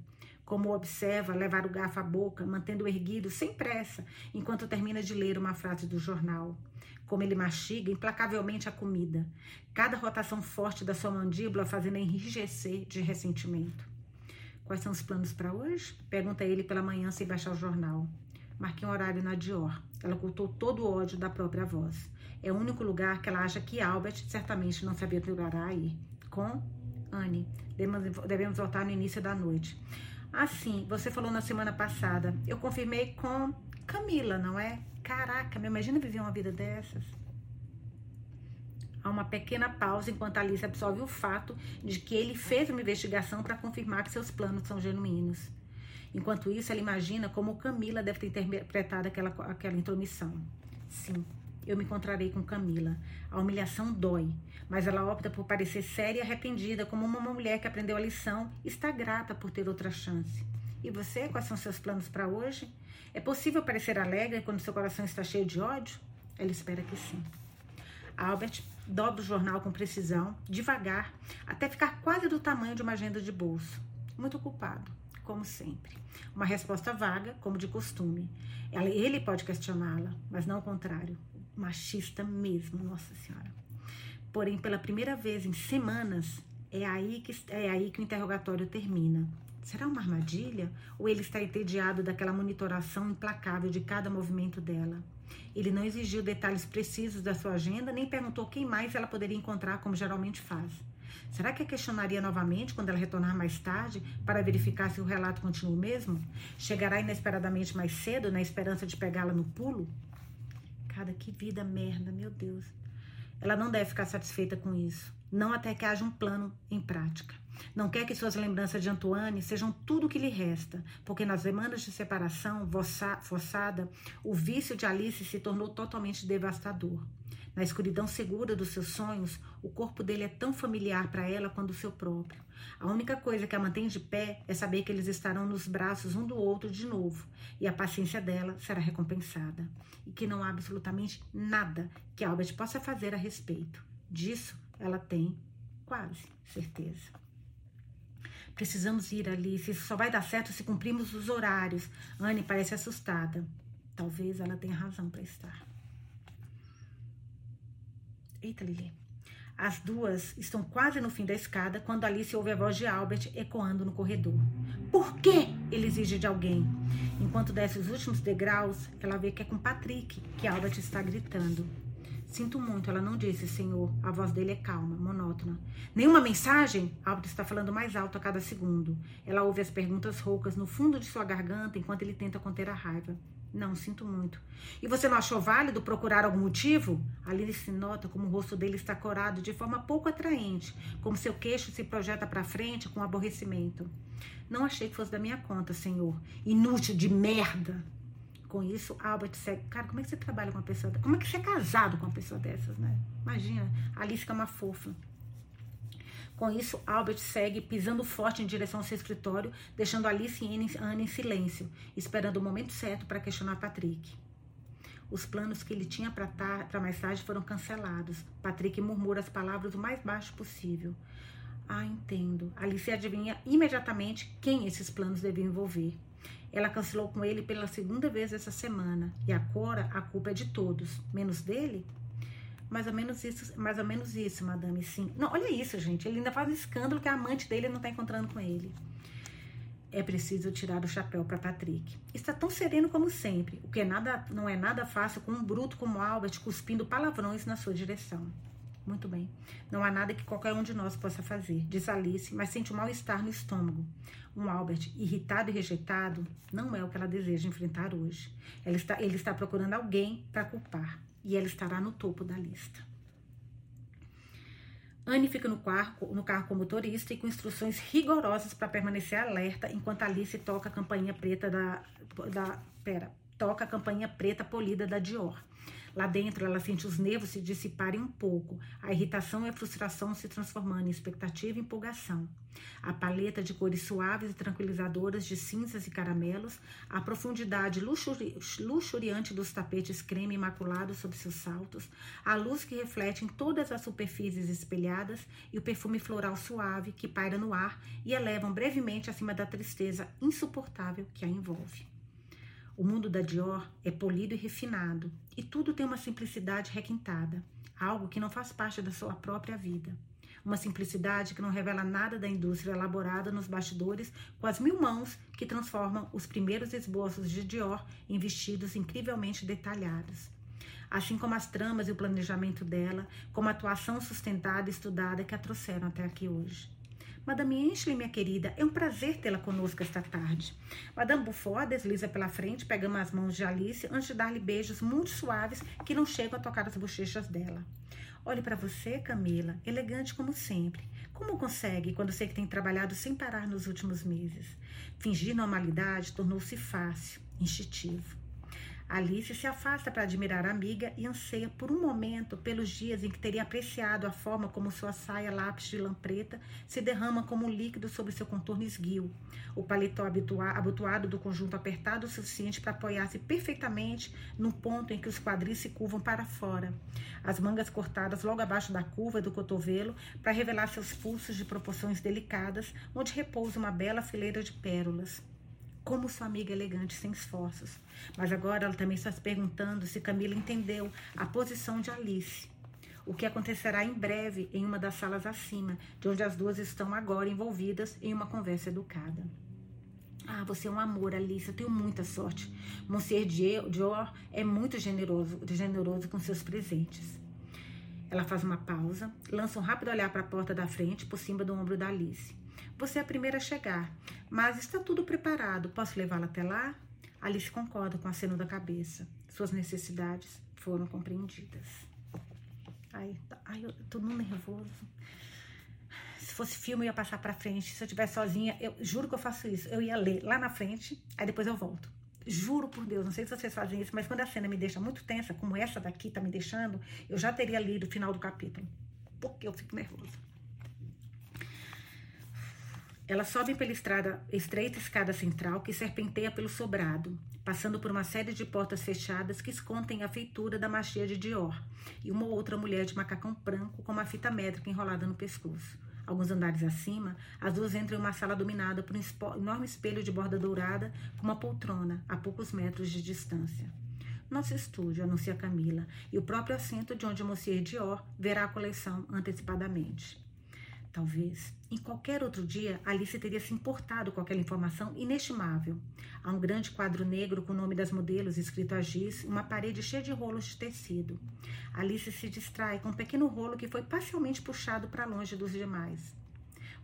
como observa levar o garfo à boca, mantendo-o erguido sem pressa, enquanto termina de ler uma frase do jornal. Como ele mastiga implacavelmente a comida, cada rotação forte da sua mandíbula fazendo enrijecer de ressentimento. Quais são os planos para hoje? Pergunta ele pela manhã sem baixar o jornal. Marquei um horário na Dior. Ela ocultou todo o ódio da própria voz. É o único lugar que ela acha que Albert certamente não se aventurará a ir. Com Anne. Devemos voltar no início da noite. Assim, você falou na semana passada, eu confirmei com Camila, não é? Caraca, me imagina viver uma vida dessas. Há uma pequena pausa enquanto Alice absorve o fato de que ele fez uma investigação para confirmar que seus planos são genuínos. Enquanto isso, ela imagina como Camila deve ter interpretado aquela, aquela intromissão. Sim, eu me encontrarei com Camila. A humilhação dói, mas ela opta por parecer séria e arrependida, como uma mulher que aprendeu a lição e está grata por ter outra chance. E você, quais são seus planos para hoje? É possível parecer alegre quando seu coração está cheio de ódio? Ela espera que sim. Albert dobra o jornal com precisão, devagar, até ficar quase do tamanho de uma agenda de bolso. Muito ocupado, como sempre. Uma resposta vaga, como de costume. Ele pode questioná-la, mas não o contrário machista mesmo, nossa senhora. Porém, pela primeira vez em semanas, é aí que, é aí que o interrogatório termina. Será uma armadilha? Ou ele está entediado daquela monitoração implacável de cada movimento dela? Ele não exigiu detalhes precisos da sua agenda, nem perguntou quem mais ela poderia encontrar, como geralmente faz. Será que a questionaria novamente quando ela retornar mais tarde para verificar se o relato continua o mesmo? Chegará inesperadamente mais cedo na esperança de pegá-la no pulo? Cada que vida merda, meu Deus. Ela não deve ficar satisfeita com isso. não até que haja um plano em prática. Não quer que suas lembranças de Antoine sejam tudo o que lhe resta, porque nas semanas de separação forçada, o vício de Alice se tornou totalmente devastador. Na escuridão segura dos seus sonhos, o corpo dele é tão familiar para ela quanto o seu próprio. A única coisa que a mantém de pé é saber que eles estarão nos braços um do outro de novo, e a paciência dela será recompensada, e que não há absolutamente nada que Albert possa fazer a respeito. Disso ela tem quase certeza. Precisamos ir, Alice. Isso só vai dar certo se cumprirmos os horários. Anne parece assustada. Talvez ela tenha razão para estar. Eita, Lili. As duas estão quase no fim da escada quando Alice ouve a voz de Albert ecoando no corredor. Por quê? Ele exige de alguém. Enquanto desce os últimos degraus, ela vê que é com Patrick que Albert está gritando. Sinto muito, ela não disse, senhor. A voz dele é calma, monótona. Nenhuma mensagem? Albert está falando mais alto a cada segundo. Ela ouve as perguntas roucas no fundo de sua garganta enquanto ele tenta conter a raiva. Não, sinto muito. E você não achou válido procurar algum motivo? Ali se nota como o rosto dele está corado de forma pouco atraente, como seu queixo se projeta para frente com aborrecimento. Não achei que fosse da minha conta, senhor. Inútil de merda. Com isso, Albert segue. Cara, como é que você trabalha com uma pessoa Como é que você é casado com uma pessoa dessas, né? Imagina, Alice que é uma fofa. Com isso, Albert segue pisando forte em direção ao seu escritório, deixando Alice e Anne em silêncio, esperando o momento certo para questionar Patrick. Os planos que ele tinha para mais tarde foram cancelados. Patrick murmura as palavras o mais baixo possível. Ah, entendo. Alice adivinha imediatamente quem esses planos deviam envolver. Ela cancelou com ele pela segunda vez essa semana. E agora a culpa é de todos, menos dele? Mais ou menos isso, mais ou menos isso, madame, sim. Não, olha isso, gente. Ele ainda faz um escândalo que a amante dele não está encontrando com ele. É preciso tirar o chapéu para Patrick. Está tão sereno como sempre, o que é nada, não é nada fácil com um bruto como Albert cuspindo palavrões na sua direção. Muito bem. Não há nada que qualquer um de nós possa fazer, diz Alice, mas sente um mal-estar no estômago. Um Albert irritado e rejeitado não é o que ela deseja enfrentar hoje. Está, ele está procurando alguém para culpar e ela estará no topo da lista. Anne fica no carro, no carro com motorista e com instruções rigorosas para permanecer alerta enquanto Alice toca a campainha preta da, da pera, toca a campainha preta polida da Dior. Lá dentro, ela sente os nervos se dissiparem um pouco, a irritação e a frustração se transformando em expectativa e empolgação. A paleta de cores suaves e tranquilizadoras de cinzas e caramelos, a profundidade luxuri luxuriante dos tapetes creme imaculados sob seus saltos, a luz que reflete em todas as superfícies espelhadas e o perfume floral suave que paira no ar e elevam brevemente acima da tristeza insuportável que a envolve. O mundo da Dior é polido e refinado, e tudo tem uma simplicidade requintada, algo que não faz parte da sua própria vida. Uma simplicidade que não revela nada da indústria elaborada nos bastidores com as mil mãos que transformam os primeiros esboços de Dior em vestidos incrivelmente detalhados. Assim como as tramas e o planejamento dela, como a atuação sustentada e estudada que a trouxeram até aqui hoje. Madame Ashley, minha querida, é um prazer tê-la conosco esta tarde. Madame Beaufort desliza pela frente, pegando as mãos de Alice antes de dar-lhe beijos muito suaves que não chegam a tocar as bochechas dela. Olhe para você, Camila, elegante como sempre. Como consegue quando sei que tem trabalhado sem parar nos últimos meses? Fingir normalidade tornou-se fácil, instintivo. Alice se afasta para admirar a amiga e anseia por um momento pelos dias em que teria apreciado a forma como sua saia lápis de lã preta se derrama como um líquido sobre seu contorno esguio. O paletó abotoado do conjunto apertado o suficiente para apoiar-se perfeitamente no ponto em que os quadris se curvam para fora. As mangas cortadas logo abaixo da curva do cotovelo para revelar seus pulsos de proporções delicadas, onde repousa uma bela fileira de pérolas como sua amiga elegante sem esforços. Mas agora ela também está se perguntando se Camila entendeu a posição de Alice. O que acontecerá em breve em uma das salas acima, de onde as duas estão agora envolvidas em uma conversa educada. Ah, você é um amor, Alice. Eu tenho muita sorte. Monsieur Dior é muito generoso, generoso com seus presentes. Ela faz uma pausa, lança um rápido olhar para a porta da frente, por cima do ombro da Alice. Você é a primeira a chegar, mas está tudo preparado. Posso levá-la até lá? Alice concorda com a cena da cabeça. Suas necessidades foram compreendidas. Ai, ai, eu tô nervoso. Se fosse filme, eu ia passar pra frente. Se eu estivesse sozinha, eu juro que eu faço isso. Eu ia ler lá na frente, aí depois eu volto. Juro por Deus, não sei se vocês fazem isso, mas quando a cena me deixa muito tensa, como essa daqui tá me deixando, eu já teria lido o final do capítulo. Porque eu fico nervosa. Ela sobe pela estrada, estreita escada central que serpenteia pelo sobrado, passando por uma série de portas fechadas que escondem a feitura da machia de Dior e uma outra mulher de macacão branco com uma fita métrica enrolada no pescoço. Alguns andares acima, as duas entram em uma sala dominada por um enorme espelho de borda dourada com uma poltrona a poucos metros de distância. Nosso estúdio, anuncia Camila, e o próprio assento de onde Monsieur Dior verá a coleção antecipadamente. Talvez, em qualquer outro dia, Alice teria se importado com aquela informação inestimável. Há um grande quadro negro com o nome das modelos escrito a giz, uma parede cheia de rolos de tecido. Alice se distrai com um pequeno rolo que foi parcialmente puxado para longe dos demais.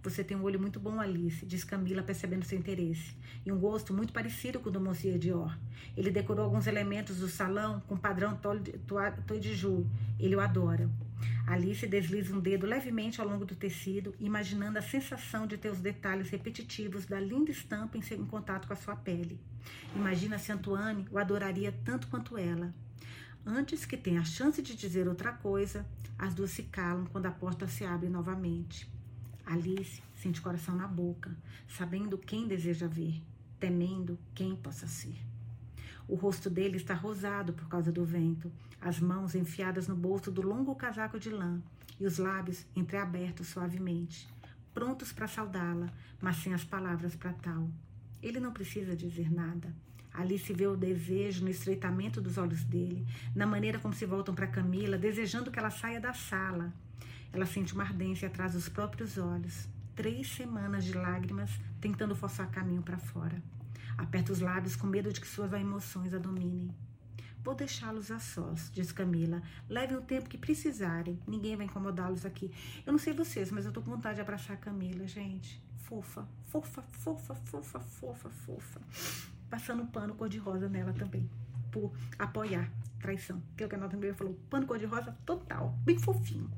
Você tem um olho muito bom, Alice, diz Camila, percebendo seu interesse, e um gosto muito parecido com o do Monsieur Dior. Ele decorou alguns elementos do salão com padrão Toy de Ju. Ele o adora. Alice desliza um dedo levemente ao longo do tecido, imaginando a sensação de ter os detalhes repetitivos da linda estampa em, em contato com a sua pele. Imagina se Antoine o adoraria tanto quanto ela. Antes que tenha a chance de dizer outra coisa, as duas se calam quando a porta se abre novamente. Alice sente o coração na boca, sabendo quem deseja ver, temendo quem possa ser. O rosto dele está rosado por causa do vento, as mãos enfiadas no bolso do longo casaco de lã e os lábios entreabertos suavemente, prontos para saudá-la, mas sem as palavras para tal. Ele não precisa dizer nada. Alice vê o desejo no estreitamento dos olhos dele, na maneira como se voltam para Camila, desejando que ela saia da sala. Ela sente uma ardência atrás dos próprios olhos. Três semanas de lágrimas tentando forçar caminho para fora. Aperta os lábios com medo de que suas emoções a dominem. Vou deixá-los a sós, diz Camila. Levem o tempo que precisarem. Ninguém vai incomodá-los aqui. Eu não sei vocês, mas eu tô com vontade de abraçar a Camila, gente. Fofa, fofa, fofa, fofa, fofa, fofa. Passando pano cor-de-rosa nela também. Por apoiar traição. Que o que a falou. Pano cor-de-rosa total. Bem fofinho.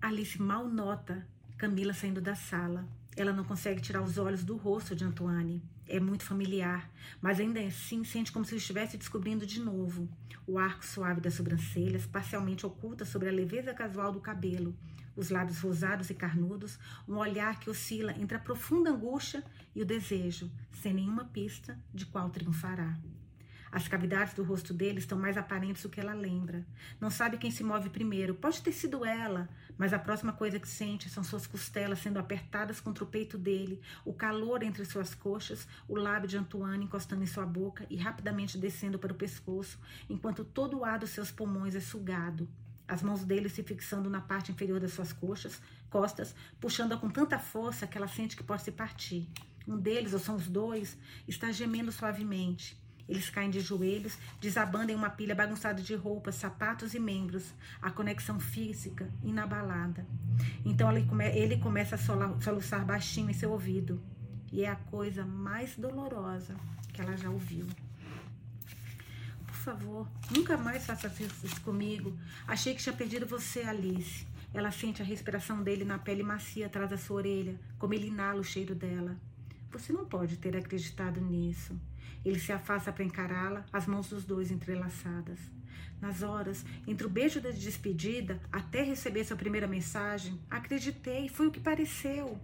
Alice mal nota Camila saindo da sala. Ela não consegue tirar os olhos do rosto de Antoine. É muito familiar, mas ainda assim sente como se estivesse descobrindo de novo. O arco suave das sobrancelhas, parcialmente oculta sobre a leveza casual do cabelo, os lábios rosados e carnudos, um olhar que oscila entre a profunda angústia e o desejo, sem nenhuma pista de qual triunfará. As cavidades do rosto dele estão mais aparentes do que ela lembra. Não sabe quem se move primeiro. Pode ter sido ela, mas a próxima coisa que sente são suas costelas sendo apertadas contra o peito dele, o calor entre suas coxas, o lábio de Antoine encostando em sua boca e rapidamente descendo para o pescoço, enquanto todo o ar dos seus pulmões é sugado. As mãos dele se fixando na parte inferior das suas coxas, costas, puxando-a com tanta força que ela sente que pode se partir. Um deles, ou são os dois, está gemendo suavemente. Eles caem de joelhos, desabando em uma pilha bagunçada de roupas, sapatos e membros, a conexão física inabalada. Então ele começa a soluçar baixinho em seu ouvido. E é a coisa mais dolorosa que ela já ouviu. Por favor, nunca mais faça isso comigo. Achei que tinha perdido você, Alice. Ela sente a respiração dele na pele macia atrás da sua orelha, como ele inala o cheiro dela. Você não pode ter acreditado nisso. Ele se afasta para encará-la, as mãos dos dois entrelaçadas. Nas horas, entre o beijo da despedida até receber sua primeira mensagem, acreditei, foi o que pareceu.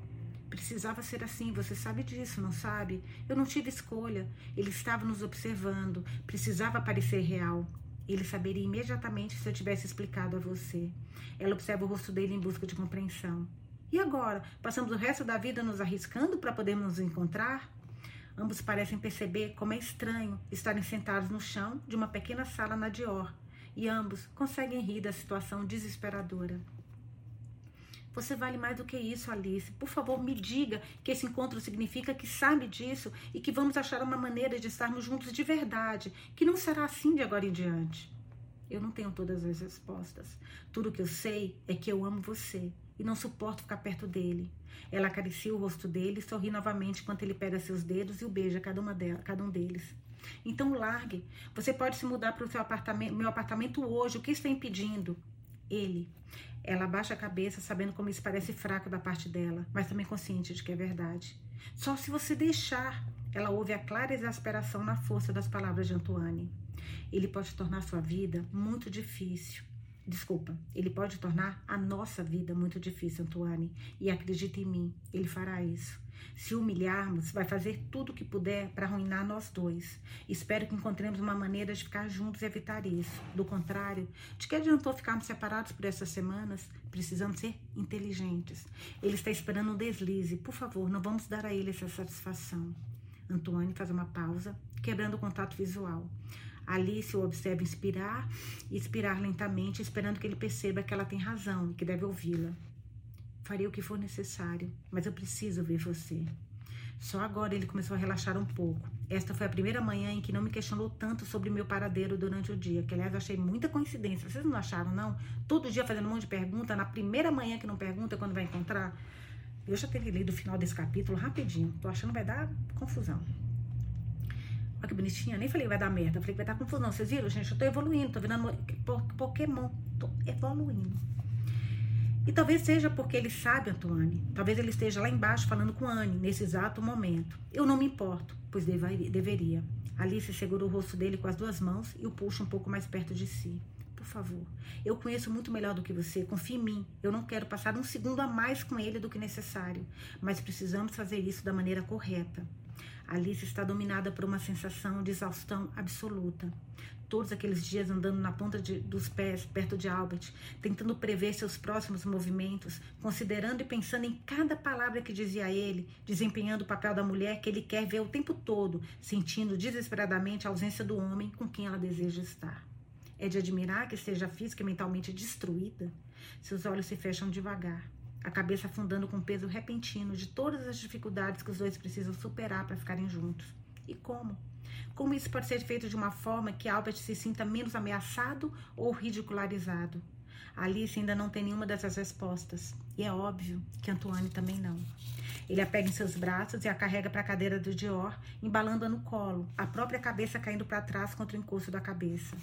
Precisava ser assim, você sabe disso, não sabe? Eu não tive escolha. Ele estava nos observando, precisava parecer real. Ele saberia imediatamente se eu tivesse explicado a você. Ela observa o rosto dele em busca de compreensão. E agora? Passamos o resto da vida nos arriscando para podermos nos encontrar? Ambos parecem perceber como é estranho estarem sentados no chão de uma pequena sala na Dior, e ambos conseguem rir da situação desesperadora. Você vale mais do que isso, Alice. Por favor, me diga que esse encontro significa que sabe disso e que vamos achar uma maneira de estarmos juntos de verdade, que não será assim de agora em diante. Eu não tenho todas as respostas. Tudo que eu sei é que eu amo você e não suporto ficar perto dele. Ela acaricia o rosto dele e sorri novamente enquanto ele pega seus dedos e o beija cada, uma dela, cada um deles. Então largue. Você pode se mudar para o seu apartamento, meu apartamento hoje. O que está impedindo? Ele. Ela abaixa a cabeça, sabendo como isso parece fraco da parte dela, mas também consciente de que é verdade. Só se você deixar. Ela ouve a clara exasperação na força das palavras de Antoine. Ele pode tornar sua vida muito difícil. Desculpa, ele pode tornar a nossa vida muito difícil, Antoine. E acredita em mim, ele fará isso. Se humilharmos, vai fazer tudo o que puder para arruinar nós dois. Espero que encontremos uma maneira de ficar juntos e evitar isso. Do contrário, de que adiantou ficarmos separados por essas semanas? Precisamos ser inteligentes. Ele está esperando um deslize. Por favor, não vamos dar a ele essa satisfação. Antônio faz uma pausa, quebrando o contato visual. Alice o observa inspirar e expirar lentamente, esperando que ele perceba que ela tem razão e que deve ouvi-la. Farei o que for necessário, mas eu preciso ver você. Só agora ele começou a relaxar um pouco. Esta foi a primeira manhã em que não me questionou tanto sobre meu paradeiro durante o dia, que aliás eu achei muita coincidência. Vocês não acharam, não? Todo dia fazendo um monte de pergunta, na primeira manhã que não pergunta, quando vai encontrar. Eu já teria lido o final desse capítulo rapidinho. Tô achando que vai dar confusão. Olha que bonitinha. Nem falei vai dar merda. Falei que vai dar confusão. Vocês viram, gente? Eu tô evoluindo. Tô virando Pokémon. Tô evoluindo. E talvez seja porque ele sabe, Antoine. Talvez ele esteja lá embaixo falando com Anne nesse exato momento. Eu não me importo, pois deveria. Alice segura o rosto dele com as duas mãos e o puxa um pouco mais perto de si. Por favor, eu conheço muito melhor do que você. Confie em mim. Eu não quero passar um segundo a mais com ele do que necessário, mas precisamos fazer isso da maneira correta. Alice está dominada por uma sensação de exaustão absoluta todos aqueles dias andando na ponta de, dos pés perto de Albert, tentando prever seus próximos movimentos, considerando e pensando em cada palavra que dizia ele, desempenhando o papel da mulher que ele quer ver o tempo todo, sentindo desesperadamente a ausência do homem com quem ela deseja estar. É de admirar que esteja física e mentalmente destruída. Seus olhos se fecham devagar, a cabeça afundando com o peso repentino de todas as dificuldades que os dois precisam superar para ficarem juntos. E como? Como isso pode ser feito de uma forma que Albert se sinta menos ameaçado ou ridicularizado? Alice ainda não tem nenhuma dessas respostas. E é óbvio que Antoine também não. Ele a pega em seus braços e a carrega para a cadeira do Dior, embalando-a no colo, a própria cabeça caindo para trás contra o encosto da cabeça.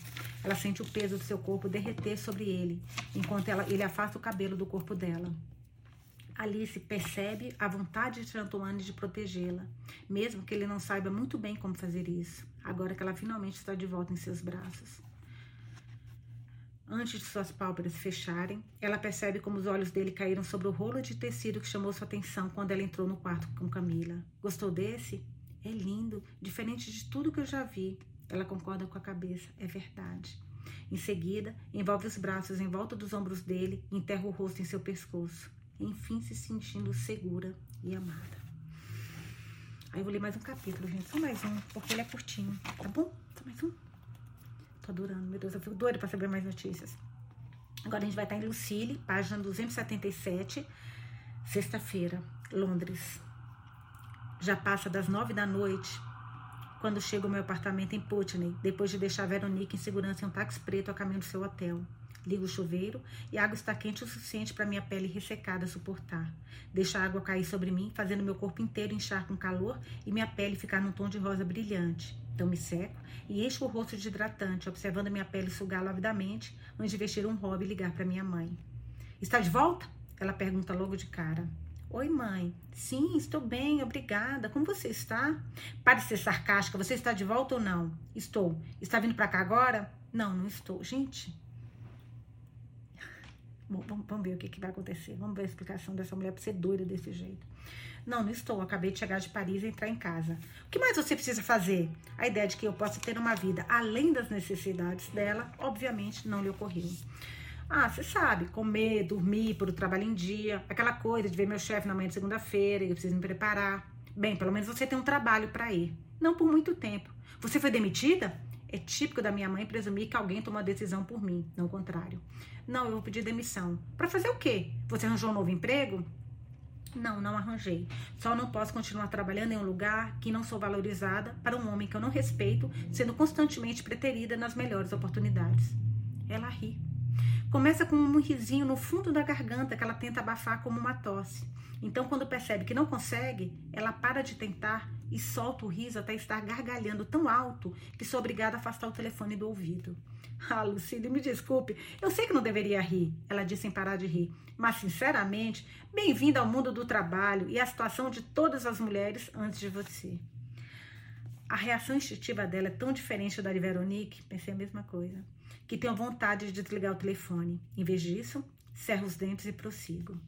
Ela sente o peso do seu corpo derreter sobre ele, enquanto ela, ele afasta o cabelo do corpo dela. Alice percebe a vontade de Antoine de protegê-la, mesmo que ele não saiba muito bem como fazer isso, agora que ela finalmente está de volta em seus braços. Antes de suas pálpebras fecharem, ela percebe como os olhos dele caíram sobre o rolo de tecido que chamou sua atenção quando ela entrou no quarto com Camila. Gostou desse? É lindo, diferente de tudo que eu já vi. Ela concorda com a cabeça, é verdade. Em seguida, envolve os braços em volta dos ombros dele e enterra o rosto em seu pescoço enfim se sentindo segura e amada. Aí eu vou ler mais um capítulo, gente. Só mais um, porque ele é curtinho, tá bom? Só mais um. Tô adorando, meu Deus, eu fico doida pra saber mais notícias. Agora a gente vai estar em Lucille, página 277, sexta-feira, Londres. Já passa das nove da noite quando chego ao meu apartamento em Putney, depois de deixar Veronique em segurança em um táxi preto a caminho do seu hotel. Ligo o chuveiro e a água está quente o suficiente para minha pele ressecada suportar. Deixo a água cair sobre mim, fazendo meu corpo inteiro inchar com calor e minha pele ficar num tom de rosa brilhante. Então me seco e encho o rosto de hidratante, observando minha pele sugar avidamente antes de vestir um hobby e ligar para minha mãe. Está de volta? Ela pergunta logo de cara. Oi, mãe. Sim, estou bem, obrigada. Como você está? Pare de ser sarcástica. Você está de volta ou não? Estou. Está vindo para cá agora? Não, não estou. Gente, vamos, vamos, ver o que, que vai acontecer. Vamos ver a explicação dessa mulher pra ser doida desse jeito. Não, não estou. Acabei de chegar de Paris e entrar em casa. O que mais você precisa fazer? A ideia de que eu possa ter uma vida além das necessidades dela, obviamente, não lhe ocorreu. Ah, você sabe, comer, dormir, pôr o trabalho em dia, aquela coisa de ver meu chefe na manhã de segunda-feira eu preciso me preparar. Bem, pelo menos você tem um trabalho para ir. Não por muito tempo. Você foi demitida? É típico da minha mãe presumir que alguém tomou a decisão por mim, não o contrário. Não, eu vou pedir demissão. Para fazer o quê? Você arranjou um novo emprego? Não, não arranjei. Só não posso continuar trabalhando em um lugar que não sou valorizada para um homem que eu não respeito, sendo constantemente preterida nas melhores oportunidades. ela ri. Começa com um risinho no fundo da garganta que ela tenta abafar como uma tosse. Então, quando percebe que não consegue, ela para de tentar e solta o riso até estar gargalhando tão alto que sou obrigada a afastar o telefone do ouvido. Ah, Lucília, me desculpe, eu sei que não deveria rir, ela disse sem parar de rir, mas sinceramente, bem-vinda ao mundo do trabalho e à situação de todas as mulheres antes de você. A reação instintiva dela é tão diferente da de Veronique, pensei a mesma coisa, que tenho vontade de desligar o telefone. Em vez disso, cerro os dentes e prossigo.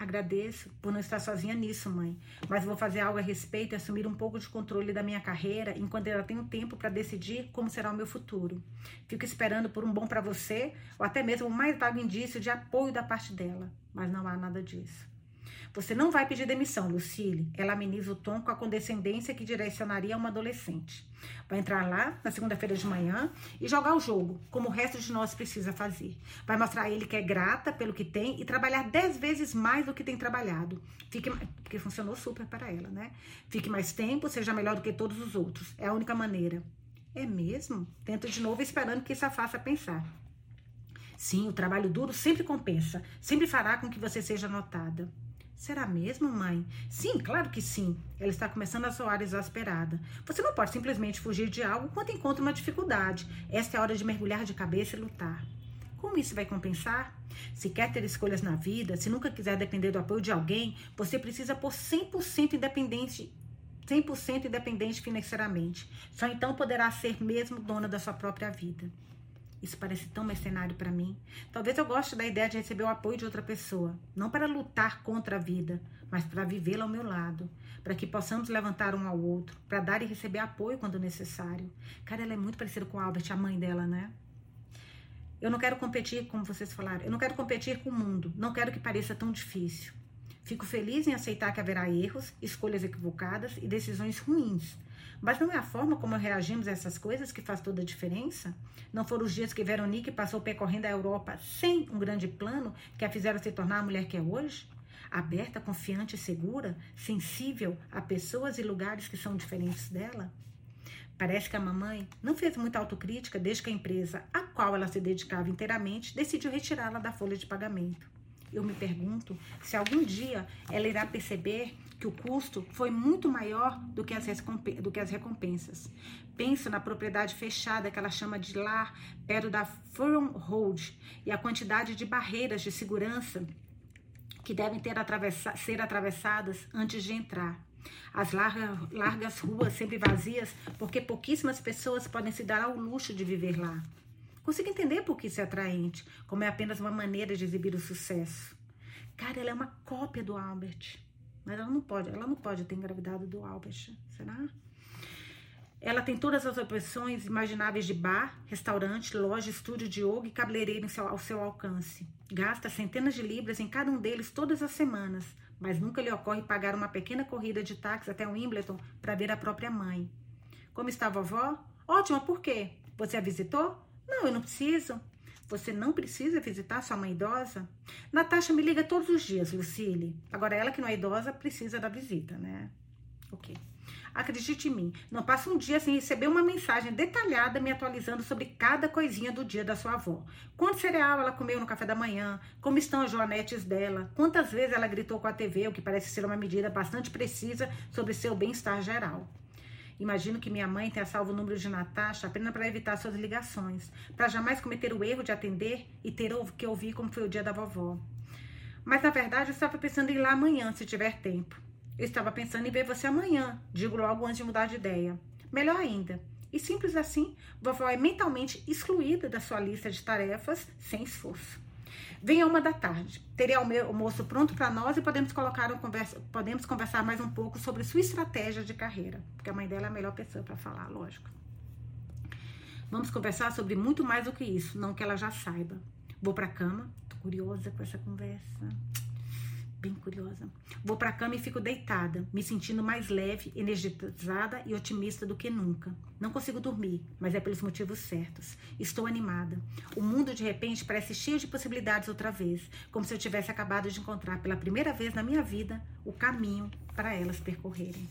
Agradeço por não estar sozinha nisso, mãe, mas vou fazer algo a respeito e assumir um pouco de controle da minha carreira enquanto eu tenho tempo para decidir como será o meu futuro. Fico esperando por um bom para você ou até mesmo o mais vago indício de apoio da parte dela, mas não há nada disso. Você não vai pedir demissão, Lucille. Ela ameniza o tom com a condescendência que direcionaria a uma adolescente. Vai entrar lá na segunda-feira de manhã e jogar o jogo, como o resto de nós precisa fazer. Vai mostrar a ele que é grata pelo que tem e trabalhar dez vezes mais do que tem trabalhado. Fique, porque funcionou super para ela, né? Fique mais tempo, seja melhor do que todos os outros. É a única maneira. É mesmo? Tento de novo esperando que isso a faça pensar. Sim, o trabalho duro sempre compensa, sempre fará com que você seja notada. Será mesmo, mãe? Sim, claro que sim. Ela está começando a soar exasperada. Você não pode simplesmente fugir de algo quando encontra uma dificuldade. Esta é a hora de mergulhar de cabeça e lutar. Como isso vai compensar? Se quer ter escolhas na vida, se nunca quiser depender do apoio de alguém, você precisa por 100% independente 100% independente financeiramente. Só então poderá ser mesmo dona da sua própria vida. Isso parece tão mercenário para mim. Talvez eu goste da ideia de receber o apoio de outra pessoa, não para lutar contra a vida, mas para vivê-la ao meu lado, para que possamos levantar um ao outro, para dar e receber apoio quando necessário. Cara, ela é muito parecida com a Albert, a mãe dela, né? Eu não quero competir, como vocês falaram, eu não quero competir com o mundo, não quero que pareça tão difícil. Fico feliz em aceitar que haverá erros, escolhas equivocadas e decisões ruins, mas não é a forma como reagimos a essas coisas que faz toda a diferença? Não foram os dias que Veronique passou percorrendo a Europa sem um grande plano que a fizeram se tornar a mulher que é hoje? Aberta, confiante e segura, sensível a pessoas e lugares que são diferentes dela? Parece que a mamãe não fez muita autocrítica desde que a empresa a qual ela se dedicava inteiramente decidiu retirá-la da folha de pagamento. Eu me pergunto se algum dia ela irá perceber que o custo foi muito maior do que as, do que as recompensas. Penso na propriedade fechada que ela chama de lar, perto da Furrow Road, e a quantidade de barreiras de segurança que devem ter atravessa ser atravessadas antes de entrar. As larga, largas ruas sempre vazias, porque pouquíssimas pessoas podem se dar ao luxo de viver lá. Consigo entender por que isso é atraente, como é apenas uma maneira de exibir o sucesso. Cara, ela é uma cópia do Albert. Mas ela não pode, ela não pode ter engravidado do Albert, será? Ela tem todas as opções imagináveis de bar, restaurante, loja, estúdio de yoga e cabeleireiro ao seu alcance. Gasta centenas de libras em cada um deles todas as semanas, mas nunca lhe ocorre pagar uma pequena corrida de táxi até Wimbledon para ver a própria mãe. Como está a vovó? Ótima, por quê? Você a visitou? Não, eu não preciso. Você não precisa visitar sua mãe idosa? Natasha me liga todos os dias, Lucille. Agora, ela que não é idosa precisa da visita, né? Ok. Acredite em mim, não passa um dia sem receber uma mensagem detalhada me atualizando sobre cada coisinha do dia da sua avó. Quanto cereal ela comeu no café da manhã, como estão as joanetes dela, quantas vezes ela gritou com a TV, o que parece ser uma medida bastante precisa sobre seu bem-estar geral. Imagino que minha mãe tenha salvo o número de Natasha apenas para evitar suas ligações, para jamais cometer o erro de atender e ter que ouvir como foi o dia da vovó. Mas na verdade eu estava pensando em ir lá amanhã, se tiver tempo. Eu estava pensando em ver você amanhã, digo logo antes de mudar de ideia. Melhor ainda. E simples assim, vovó é mentalmente excluída da sua lista de tarefas sem esforço. Venha uma da tarde. Terei o almoço pronto para nós e podemos colocar conversa, podemos conversar mais um pouco sobre sua estratégia de carreira, porque a mãe dela é a melhor pessoa para falar, lógico. Vamos conversar sobre muito mais do que isso, não que ela já saiba. Vou para cama, tô curiosa com essa conversa bem curiosa. Vou para a cama e fico deitada, me sentindo mais leve, energizada e otimista do que nunca. Não consigo dormir, mas é pelos motivos certos. Estou animada. O mundo de repente parece cheio de possibilidades outra vez, como se eu tivesse acabado de encontrar pela primeira vez na minha vida o caminho para elas percorrerem.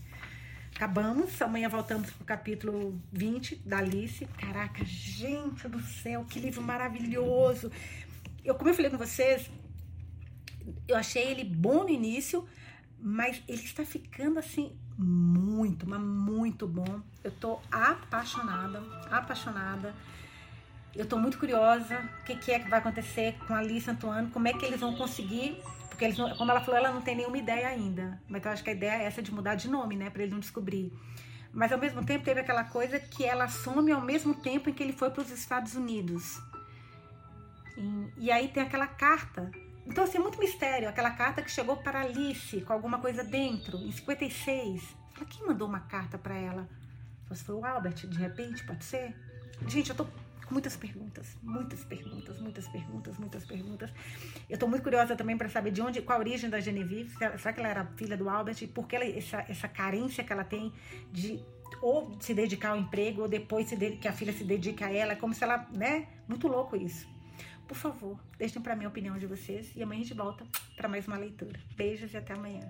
acabamos. Amanhã voltamos pro capítulo 20 da Alice. Caraca, gente do céu, que livro maravilhoso. Eu, como eu falei com vocês, eu achei ele bom no início, mas ele está ficando assim muito, mas muito bom. Eu tô apaixonada, apaixonada. Eu tô muito curiosa o que, que, é que vai acontecer com a Alice Antoine, como é que eles vão conseguir, porque eles não, como ela falou, ela não tem nenhuma ideia ainda. Mas eu acho que a ideia é essa de mudar de nome, né, para eles não descobrir. Mas ao mesmo tempo teve aquela coisa que ela some ao mesmo tempo em que ele foi para os Estados Unidos. E, e aí tem aquela carta então, assim, muito mistério. Aquela carta que chegou para Alice com alguma coisa dentro, em 56. Fala, quem mandou uma carta para ela? Se foi o Albert, de repente, pode ser? Gente, eu tô com muitas perguntas, muitas perguntas, muitas perguntas, muitas perguntas. Eu tô muito curiosa também para saber de onde, qual a origem da Genevieve. Será que ela era filha do Albert? E por que ela, essa, essa carência que ela tem de ou se dedicar ao emprego, ou depois de, que a filha se dedica a ela, como se ela, né? Muito louco isso. Por favor, deixem para mim a opinião de vocês e amanhã a gente volta para mais uma leitura. Beijos e até amanhã.